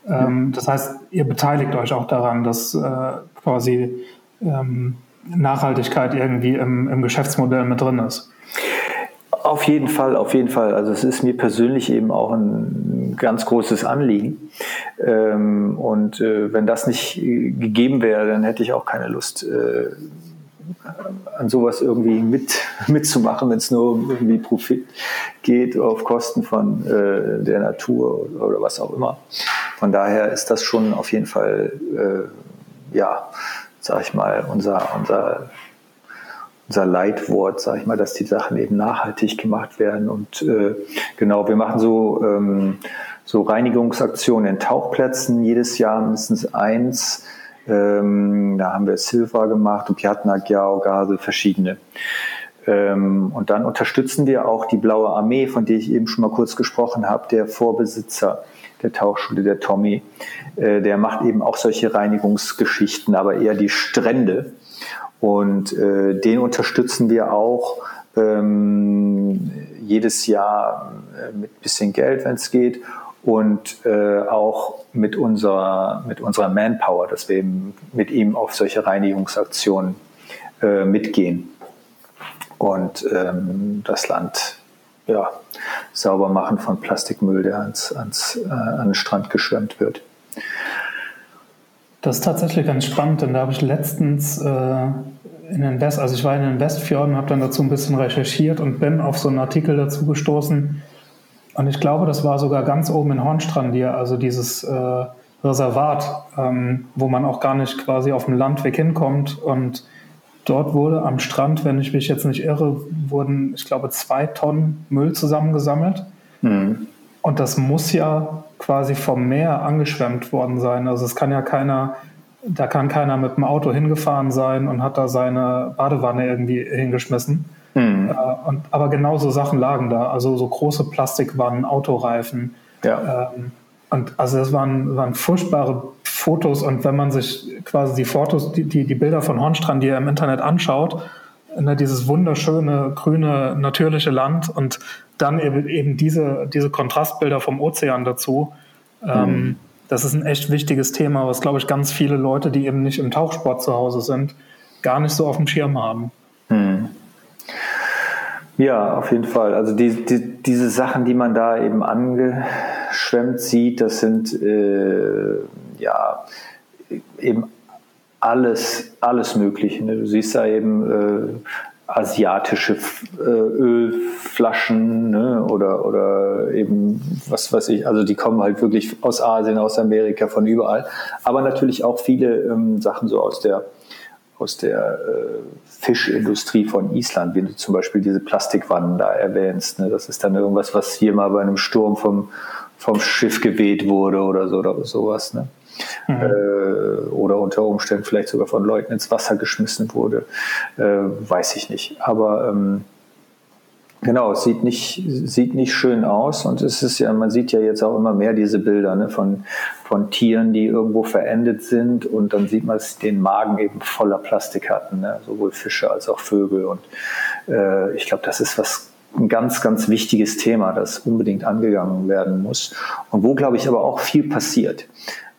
Ähm, das heißt, ihr beteiligt euch auch daran, dass äh, quasi ähm, Nachhaltigkeit irgendwie im, im Geschäftsmodell mit drin ist. Auf jeden Fall, auf jeden Fall. Also es ist mir persönlich eben auch ein ganz großes Anliegen. Ähm, und äh, wenn das nicht gegeben wäre, dann hätte ich auch keine Lust, äh, an sowas irgendwie mit, [LAUGHS] mitzumachen, wenn es nur um irgendwie Profit geht auf Kosten von äh, der Natur oder was auch immer. Von daher ist das schon auf jeden Fall, äh, ja, sag ich mal, unser, unser, unser Leitwort, sag ich mal, dass die Sachen eben nachhaltig gemacht werden. Und äh, genau, wir machen so, ähm, so Reinigungsaktionen in Tauchplätzen jedes Jahr mindestens eins ähm, da haben wir Silva gemacht und Piatnak, Gase, verschiedene. Ähm, und dann unterstützen wir auch die Blaue Armee, von der ich eben schon mal kurz gesprochen habe, der Vorbesitzer der Tauchschule, der Tommy. Äh, der macht eben auch solche Reinigungsgeschichten, aber eher die Strände. Und äh, den unterstützen wir auch ähm, jedes Jahr äh, mit bisschen Geld, wenn es geht und äh, auch mit unserer, mit unserer Manpower, dass wir eben mit ihm auf solche Reinigungsaktionen äh, mitgehen und ähm, das Land ja, sauber machen von Plastikmüll, der ans, ans, äh, an den Strand geschwemmt wird. Das ist tatsächlich ganz spannend, denn da habe ich letztens äh, in den West, also ich war in den Westfjorden, habe dann dazu ein bisschen recherchiert und bin auf so einen Artikel dazu gestoßen, und ich glaube, das war sogar ganz oben in Hornstrandier, also dieses äh, Reservat, ähm, wo man auch gar nicht quasi auf dem Landweg hinkommt. Und dort wurde am Strand, wenn ich mich jetzt nicht irre, wurden, ich glaube, zwei Tonnen Müll zusammengesammelt. Mhm. Und das muss ja quasi vom Meer angeschwemmt worden sein. Also es kann ja keiner, da kann keiner mit dem Auto hingefahren sein und hat da seine Badewanne irgendwie hingeschmissen. Mhm. Äh, und, aber genauso Sachen lagen da, also so große Plastikwannen, Autoreifen. Ja. Ähm, und also das waren, waren furchtbare Fotos und wenn man sich quasi die Fotos, die, die, die Bilder von Hornstrand, die ihr im Internet anschaut, ne, dieses wunderschöne, grüne, natürliche Land und dann eben, eben diese, diese Kontrastbilder vom Ozean dazu. Ähm, mhm. das ist ein echt wichtiges Thema, was, glaube ich, ganz viele Leute, die eben nicht im Tauchsport zu Hause sind, gar nicht so auf dem Schirm haben. Ja, auf jeden Fall. Also die, die, diese Sachen, die man da eben angeschwemmt sieht, das sind äh, ja eben alles, alles Mögliche. Ne? Du siehst da eben äh, asiatische äh, Ölflaschen ne? oder, oder eben was weiß ich, also die kommen halt wirklich aus Asien, aus Amerika, von überall. Aber natürlich auch viele ähm, Sachen so aus der aus der äh, Fischindustrie von Island, wie du zum Beispiel diese Plastikwannen da erwähnst. Ne? Das ist dann irgendwas, was hier mal bei einem Sturm vom, vom Schiff geweht wurde oder so oder sowas. Ne? Mhm. Äh, oder unter Umständen vielleicht sogar von Leuten ins Wasser geschmissen wurde. Äh, weiß ich nicht. Aber ähm, Genau, es sieht nicht, sieht nicht schön aus und es ist ja, man sieht ja jetzt auch immer mehr diese Bilder ne, von, von Tieren, die irgendwo verendet sind und dann sieht man, dass den Magen eben voller Plastik hatten, ne, sowohl Fische als auch Vögel und äh, ich glaube, das ist was ein ganz, ganz wichtiges Thema, das unbedingt angegangen werden muss und wo, glaube ich, aber auch viel passiert.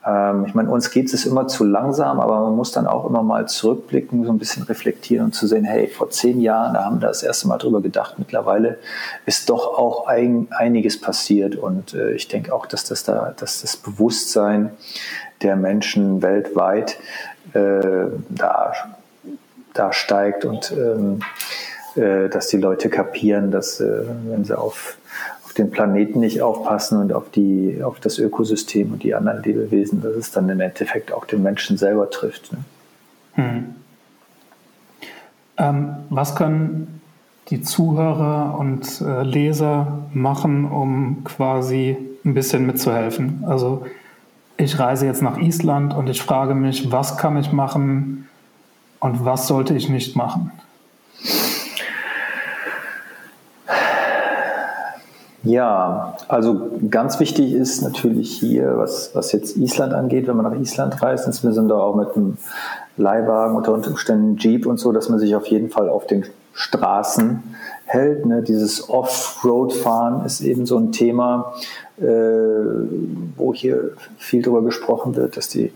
Ähm, ich meine, uns geht es immer zu langsam, aber man muss dann auch immer mal zurückblicken, so ein bisschen reflektieren und zu sehen, hey, vor zehn Jahren, da haben wir das erste Mal drüber gedacht. Mittlerweile ist doch auch ein, einiges passiert und äh, ich denke auch, dass das da, dass das Bewusstsein der Menschen weltweit äh, da, da steigt und ähm, äh, dass die Leute kapieren, dass äh, wenn sie auf den Planeten nicht aufpassen und auf, die, auf das Ökosystem und die anderen Lebewesen, dass es dann im Endeffekt auch den Menschen selber trifft. Ne? Hm. Ähm, was können die Zuhörer und äh, Leser machen, um quasi ein bisschen mitzuhelfen? Also ich reise jetzt nach Island und ich frage mich, was kann ich machen und was sollte ich nicht machen? Ja, also ganz wichtig ist natürlich hier, was, was jetzt Island angeht, wenn man nach Island reist, insbesondere auch mit einem Leihwagen, unter Umständen Jeep und so, dass man sich auf jeden Fall auf den Straßen hält. Ne? Dieses Off-Road-Fahren ist eben so ein Thema, äh, wo hier viel darüber gesprochen wird, dass die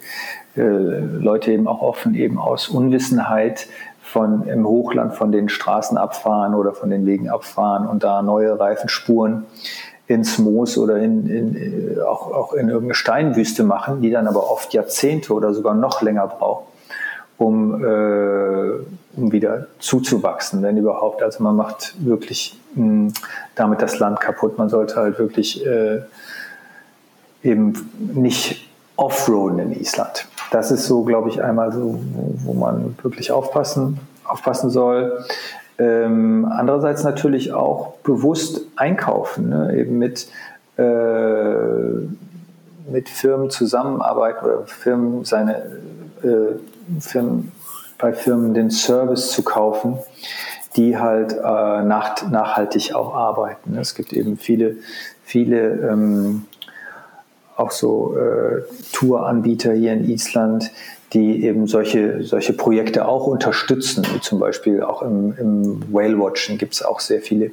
äh, Leute eben auch offen eben aus Unwissenheit von im Hochland von den Straßen abfahren oder von den Wegen abfahren und da neue Reifenspuren ins Moos oder in, in, äh, auch, auch in irgendeine Steinwüste machen, die dann aber oft Jahrzehnte oder sogar noch länger braucht, um, äh, um wieder zuzuwachsen, wenn überhaupt. Also man macht wirklich mh, hm, damit das Land kaputt. Man sollte halt wirklich äh, eben nicht offroaden in Island. Das ist so, glaube ich, einmal so, wo man wirklich aufpassen, aufpassen soll. Ähm, andererseits natürlich auch bewusst einkaufen, ne? eben mit, äh, mit Firmen zusammenarbeiten oder Firmen seine äh, Firmen, bei Firmen den Service zu kaufen, die halt äh, nach, nachhaltig auch arbeiten. Es gibt eben viele, viele ähm, auch so äh, Touranbieter hier in Island, die eben solche, solche Projekte auch unterstützen. Wie zum Beispiel auch im, im Whale Watchen gibt es auch sehr viele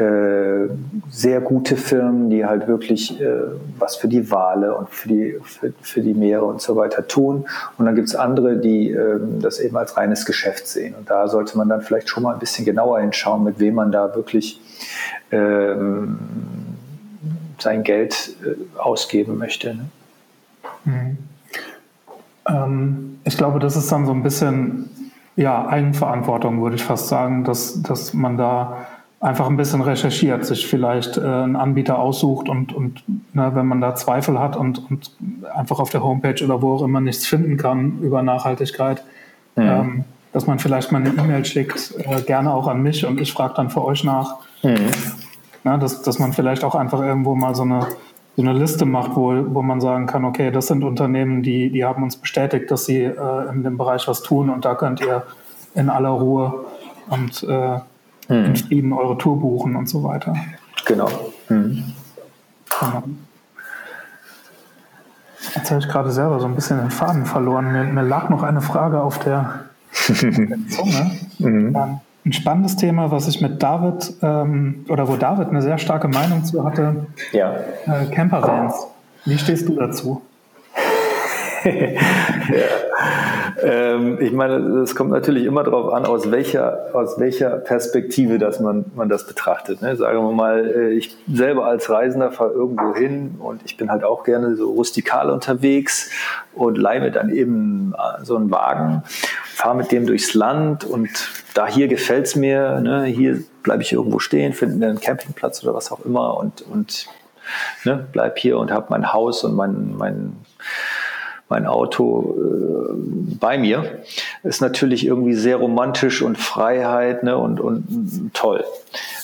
äh, sehr gute Firmen, die halt wirklich äh, was für die Wale und für die, für, für, die Meere und so weiter tun. Und dann gibt es andere, die äh, das eben als reines Geschäft sehen. Und da sollte man dann vielleicht schon mal ein bisschen genauer hinschauen, mit wem man da wirklich ähm, sein Geld äh, ausgeben möchte. Ne? Mhm. Ähm, ich glaube, das ist dann so ein bisschen ja, Eigenverantwortung, würde ich fast sagen, dass, dass man da einfach ein bisschen recherchiert, sich vielleicht äh, einen Anbieter aussucht und, und ne, wenn man da Zweifel hat und, und einfach auf der Homepage oder wo auch immer nichts finden kann über Nachhaltigkeit, mhm. ähm, dass man vielleicht mal eine E-Mail schickt, äh, gerne auch an mich und ich frage dann für euch nach. Mhm. Na, dass, dass man vielleicht auch einfach irgendwo mal so eine, so eine Liste macht, wo, wo man sagen kann, okay, das sind Unternehmen, die, die haben uns bestätigt, dass sie äh, in dem Bereich was tun und da könnt ihr in aller Ruhe und äh, hm. in Frieden eure Tour buchen und so weiter. Genau. Hm. genau. Jetzt habe ich gerade selber so ein bisschen den Faden verloren. Mir, mir lag noch eine Frage auf der, auf [LAUGHS] der Zunge. Mhm. Ein spannendes Thema, was ich mit David ähm, oder wo David eine sehr starke Meinung zu hatte. Ja. Äh, Campervans. Wie stehst du dazu? Ja. [LAUGHS] ähm, ich meine, es kommt natürlich immer darauf an, aus welcher, aus welcher Perspektive dass man, man das betrachtet. Ne? Sagen wir mal, äh, ich selber als Reisender fahre irgendwo hin und ich bin halt auch gerne so rustikal unterwegs und leihe mir dann eben äh, so einen Wagen, fahre mit dem durchs Land und da hier gefällt es mir, ne? hier bleibe ich irgendwo stehen, finde einen Campingplatz oder was auch immer und, und ne, bleib hier und habe mein Haus und mein, mein mein Auto äh, bei mir. Ist natürlich irgendwie sehr romantisch und Freiheit ne, und, und toll.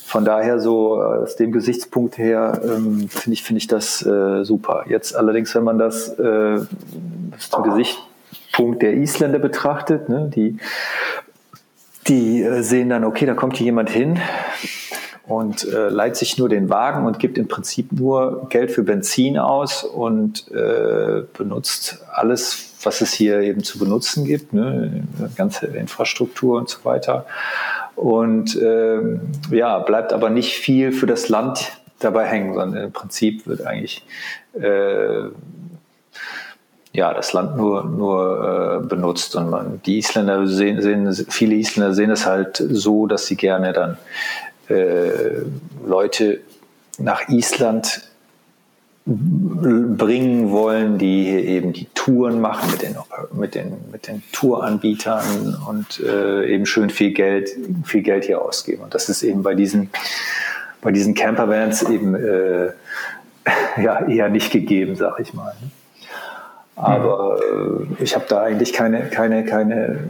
Von daher so äh, aus dem Gesichtspunkt her ähm, finde ich, finde ich das äh, super. Jetzt allerdings, wenn man das äh, zum Gesichtspunkt der Isländer betrachtet, ne, die, die äh, sehen dann, okay, da kommt hier jemand hin, und äh, leiht sich nur den Wagen und gibt im Prinzip nur Geld für Benzin aus und äh, benutzt alles, was es hier eben zu benutzen gibt, ne? ganze Infrastruktur und so weiter. Und äh, ja, bleibt aber nicht viel für das Land dabei hängen, sondern im Prinzip wird eigentlich äh, ja, das Land nur, nur äh, benutzt. Und man, die Isländer sehen, sehen, viele Isländer sehen es halt so, dass sie gerne dann äh, Leute nach Island bringen wollen, die hier eben die Touren machen mit den, mit den, mit den Touranbietern und äh, eben schön viel Geld, viel Geld hier ausgeben. Und das ist eben bei diesen, bei diesen Campervans eben äh, [LAUGHS] ja, eher nicht gegeben, sag ich mal. Aber äh, ich habe da eigentlich keine, keine, keine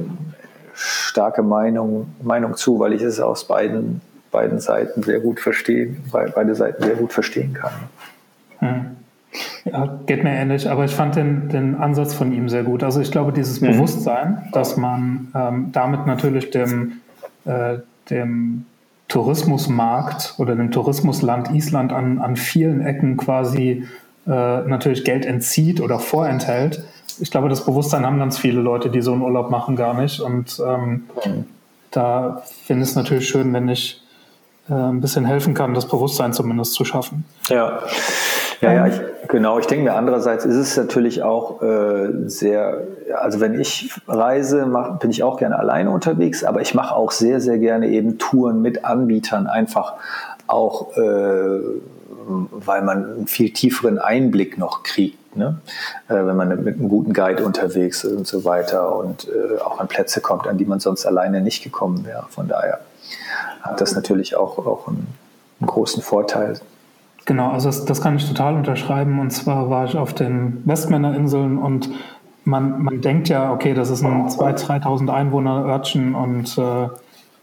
starke Meinung, Meinung zu, weil ich es aus beiden, beiden Seiten sehr gut verstehe, beide Seiten sehr gut verstehen kann. Hm. Ja, geht mir ähnlich, aber ich fand den, den Ansatz von ihm sehr gut. Also ich glaube, dieses mhm. Bewusstsein, dass man ähm, damit natürlich dem, äh, dem Tourismusmarkt oder dem Tourismusland Island an, an vielen Ecken quasi äh, natürlich Geld entzieht oder vorenthält. Ich glaube, das Bewusstsein haben ganz viele Leute, die so einen Urlaub machen, gar nicht. Und ähm, mhm. da finde ich es natürlich schön, wenn ich äh, ein bisschen helfen kann, das Bewusstsein zumindest zu schaffen. Ja. Ja, ja, ich, genau. Ich denke mir, andererseits ist es natürlich auch äh, sehr, also wenn ich reise, mach, bin ich auch gerne alleine unterwegs, aber ich mache auch sehr, sehr gerne eben Touren mit Anbietern, einfach auch, äh, weil man einen viel tieferen Einblick noch kriegt. Ne? Äh, wenn man mit einem guten Guide unterwegs ist und so weiter und äh, auch an Plätze kommt, an die man sonst alleine nicht gekommen wäre. Von daher hat das natürlich auch, auch einen, einen großen Vorteil. Genau, also das, das, kann ich total unterschreiben. Und zwar war ich auf den Westmännerinseln und man, man denkt ja, okay, das ist ein 2.000, 3.000 Einwohner-Örtchen und äh,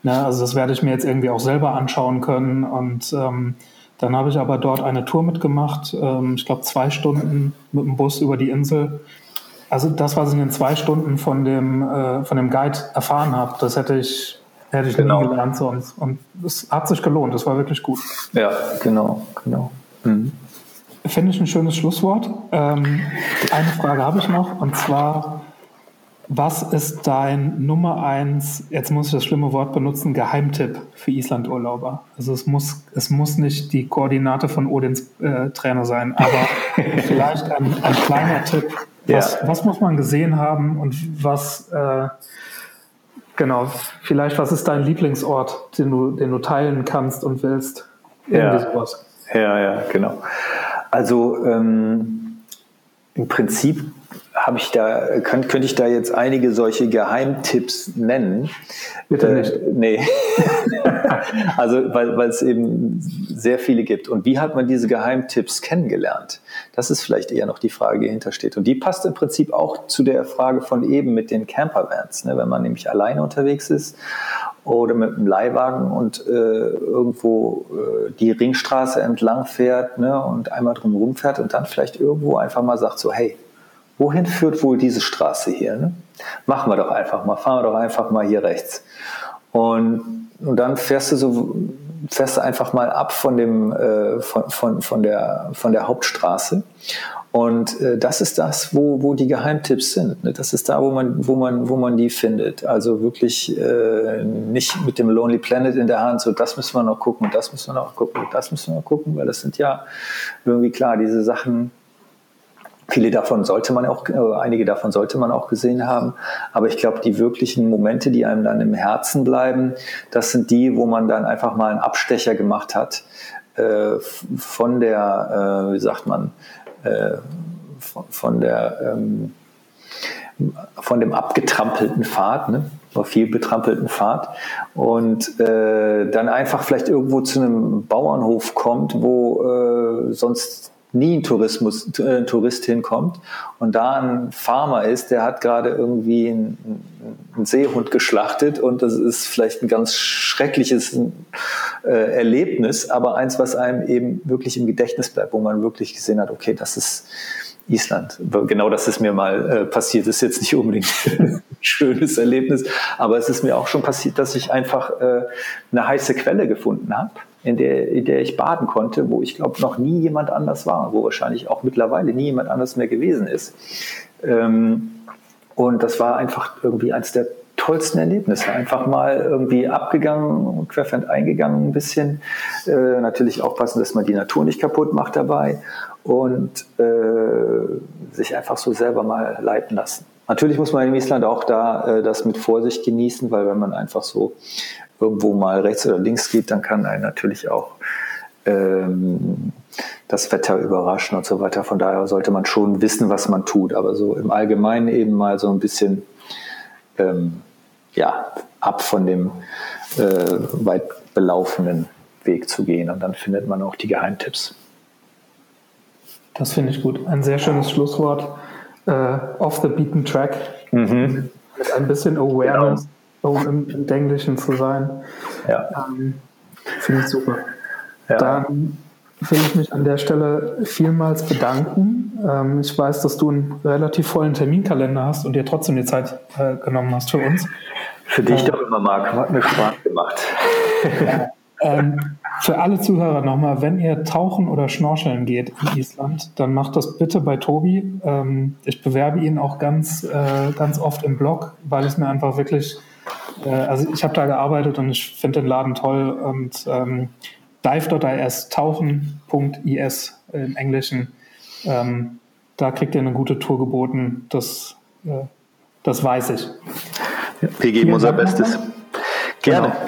ne, also das werde ich mir jetzt irgendwie auch selber anschauen können. Und ähm, dann habe ich aber dort eine Tour mitgemacht, ähm, ich glaube zwei Stunden mit dem Bus über die Insel. Also das, was ich in zwei Stunden von dem, äh, von dem Guide erfahren habe, das hätte ich Hätte ich genau. nie gelernt sonst. Und es hat sich gelohnt, es war wirklich gut. Ja, genau, genau. Mhm. Finde ich ein schönes Schlusswort. Ähm, eine Frage habe ich noch, und zwar, was ist dein Nummer eins, jetzt muss ich das schlimme Wort benutzen, Geheimtipp für Island-Urlauber? Also es muss, es muss nicht die Koordinate von Odins äh, Trainer sein, aber [LAUGHS] vielleicht ein, ein, kleiner Tipp. Was, ja. was, muss man gesehen haben und was... Äh, Genau, vielleicht was ist dein Lieblingsort, den du, den du teilen kannst und willst? Irgendwie ja. sowas. Ja, ja, genau. Also ähm, im Prinzip habe ich da, könnt, könnte ich da jetzt einige solche Geheimtipps nennen. Bitte äh, nicht. nee. [LAUGHS] also, weil, weil es eben sehr viele gibt. Und wie hat man diese Geheimtipps kennengelernt? Das ist vielleicht eher noch die Frage, die hintersteht. Und die passt im Prinzip auch zu der Frage von eben mit den Campervans. Ne? Wenn man nämlich alleine unterwegs ist oder mit einem Leihwagen und äh, irgendwo äh, die Ringstraße entlang fährt ne? und einmal drum fährt und dann vielleicht irgendwo einfach mal sagt so, hey, wohin führt wohl diese Straße hier? Ne? Machen wir doch einfach mal, fahren wir doch einfach mal hier rechts. Und, und dann fährst du so, fährst du einfach mal ab von dem, äh, von, von, von, der, von der Hauptstraße. Und äh, das ist das, wo, wo die Geheimtipps sind. Ne? Das ist da, wo man, wo man, wo man die findet. Also wirklich äh, nicht mit dem Lonely Planet in der Hand, so das müssen wir noch gucken das müssen wir noch gucken das müssen wir noch gucken, weil das sind ja irgendwie klar, diese Sachen, Viele davon sollte man auch, äh, einige davon sollte man auch gesehen haben. Aber ich glaube, die wirklichen Momente, die einem dann im Herzen bleiben, das sind die, wo man dann einfach mal einen Abstecher gemacht hat äh, von der, äh, wie sagt man, äh, von, von, der, ähm, von dem abgetrampelten Pfad, ne? viel betrampelten Pfad und äh, dann einfach vielleicht irgendwo zu einem Bauernhof kommt, wo äh, sonst nie ein Tourismus, äh, Tourist hinkommt und da ein Farmer ist, der hat gerade irgendwie einen, einen, Seehund geschlachtet und das ist vielleicht ein ganz schreckliches äh, Erlebnis, aber eins, was einem eben wirklich im Gedächtnis bleibt, wo man wirklich gesehen hat, okay, das ist Island. Genau das ist mir mal äh, passiert. Das ist jetzt nicht unbedingt [LAUGHS] ein schönes Erlebnis, aber es ist mir auch schon passiert, dass ich einfach äh, eine heiße Quelle gefunden habe in der, in der ich baden konnte, wo ich glaube noch nie jemand anders war, wo wahrscheinlich auch mittlerweile nie jemand anders mehr gewesen ist. Ähm, und das war einfach irgendwie eins der tollsten Erlebnisse. Einfach mal irgendwie abgegangen, querfend eingegangen ein bisschen. Äh, natürlich aufpassen, dass man die Natur nicht kaputt macht dabei und äh, sich einfach so selber mal leiten lassen. Natürlich muss man in Island auch da äh, das mit Vorsicht genießen, weil wenn man einfach so irgendwo mal rechts oder links geht, dann kann einen natürlich auch ähm, das Wetter überraschen und so weiter. Von daher sollte man schon wissen, was man tut. Aber so im Allgemeinen eben mal so ein bisschen ähm, ja, ab von dem äh, weit belaufenen Weg zu gehen. Und dann findet man auch die Geheimtipps. Das finde ich gut. Ein sehr schönes Schlusswort. Äh, off the beaten track. Mhm. Mit ein bisschen Awareness, genau. Um im, im Englischen zu sein. Ja. Ähm, finde ich super. Ja. Dann will ich mich an der Stelle vielmals bedanken. Ähm, ich weiß, dass du einen relativ vollen Terminkalender hast und dir trotzdem die Zeit äh, genommen hast für uns. Für dich äh, doch immer, Marc. Hat mir Spaß gemacht. ähm, für alle Zuhörer nochmal, wenn ihr tauchen oder schnorcheln geht in Island, dann macht das bitte bei Tobi. Ähm, ich bewerbe ihn auch ganz, äh, ganz oft im Blog, weil es mir einfach wirklich, äh, also ich habe da gearbeitet und ich finde den Laden toll und ähm, dive.is, tauchen.is im Englischen. Ähm, da kriegt ihr eine gute Tour geboten. Das, äh, das weiß ich. Wir geben Vielen unser Dank Bestes. Gerne. Genau.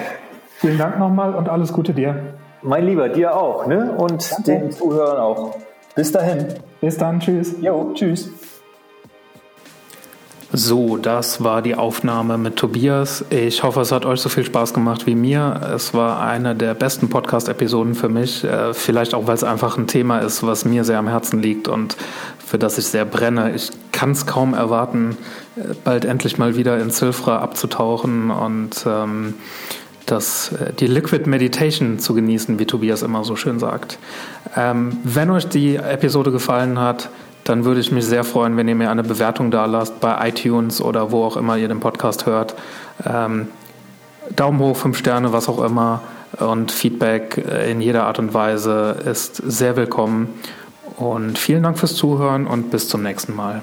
Vielen Dank nochmal und alles Gute dir. Mein Lieber, dir auch, ne? Und Danke. den Zuhörern auch. Bis dahin. Bis dann. Tschüss. Jo, tschüss. So, das war die Aufnahme mit Tobias. Ich hoffe, es hat euch so viel Spaß gemacht wie mir. Es war eine der besten Podcast-Episoden für mich. Äh, vielleicht auch, weil es einfach ein Thema ist, was mir sehr am Herzen liegt und für das ich sehr brenne. Ich kann es kaum erwarten, äh, bald endlich mal wieder in Silfra abzutauchen und ähm, das, äh, die Liquid Meditation zu genießen, wie Tobias immer so schön sagt. Ähm, wenn euch die Episode gefallen hat, dann würde ich mich sehr freuen, wenn ihr mir eine Bewertung da lasst bei iTunes oder wo auch immer ihr den Podcast hört. Ähm, Daumen hoch, fünf Sterne, was auch immer. Und Feedback in jeder Art und Weise ist sehr willkommen. Und vielen Dank fürs Zuhören und bis zum nächsten Mal.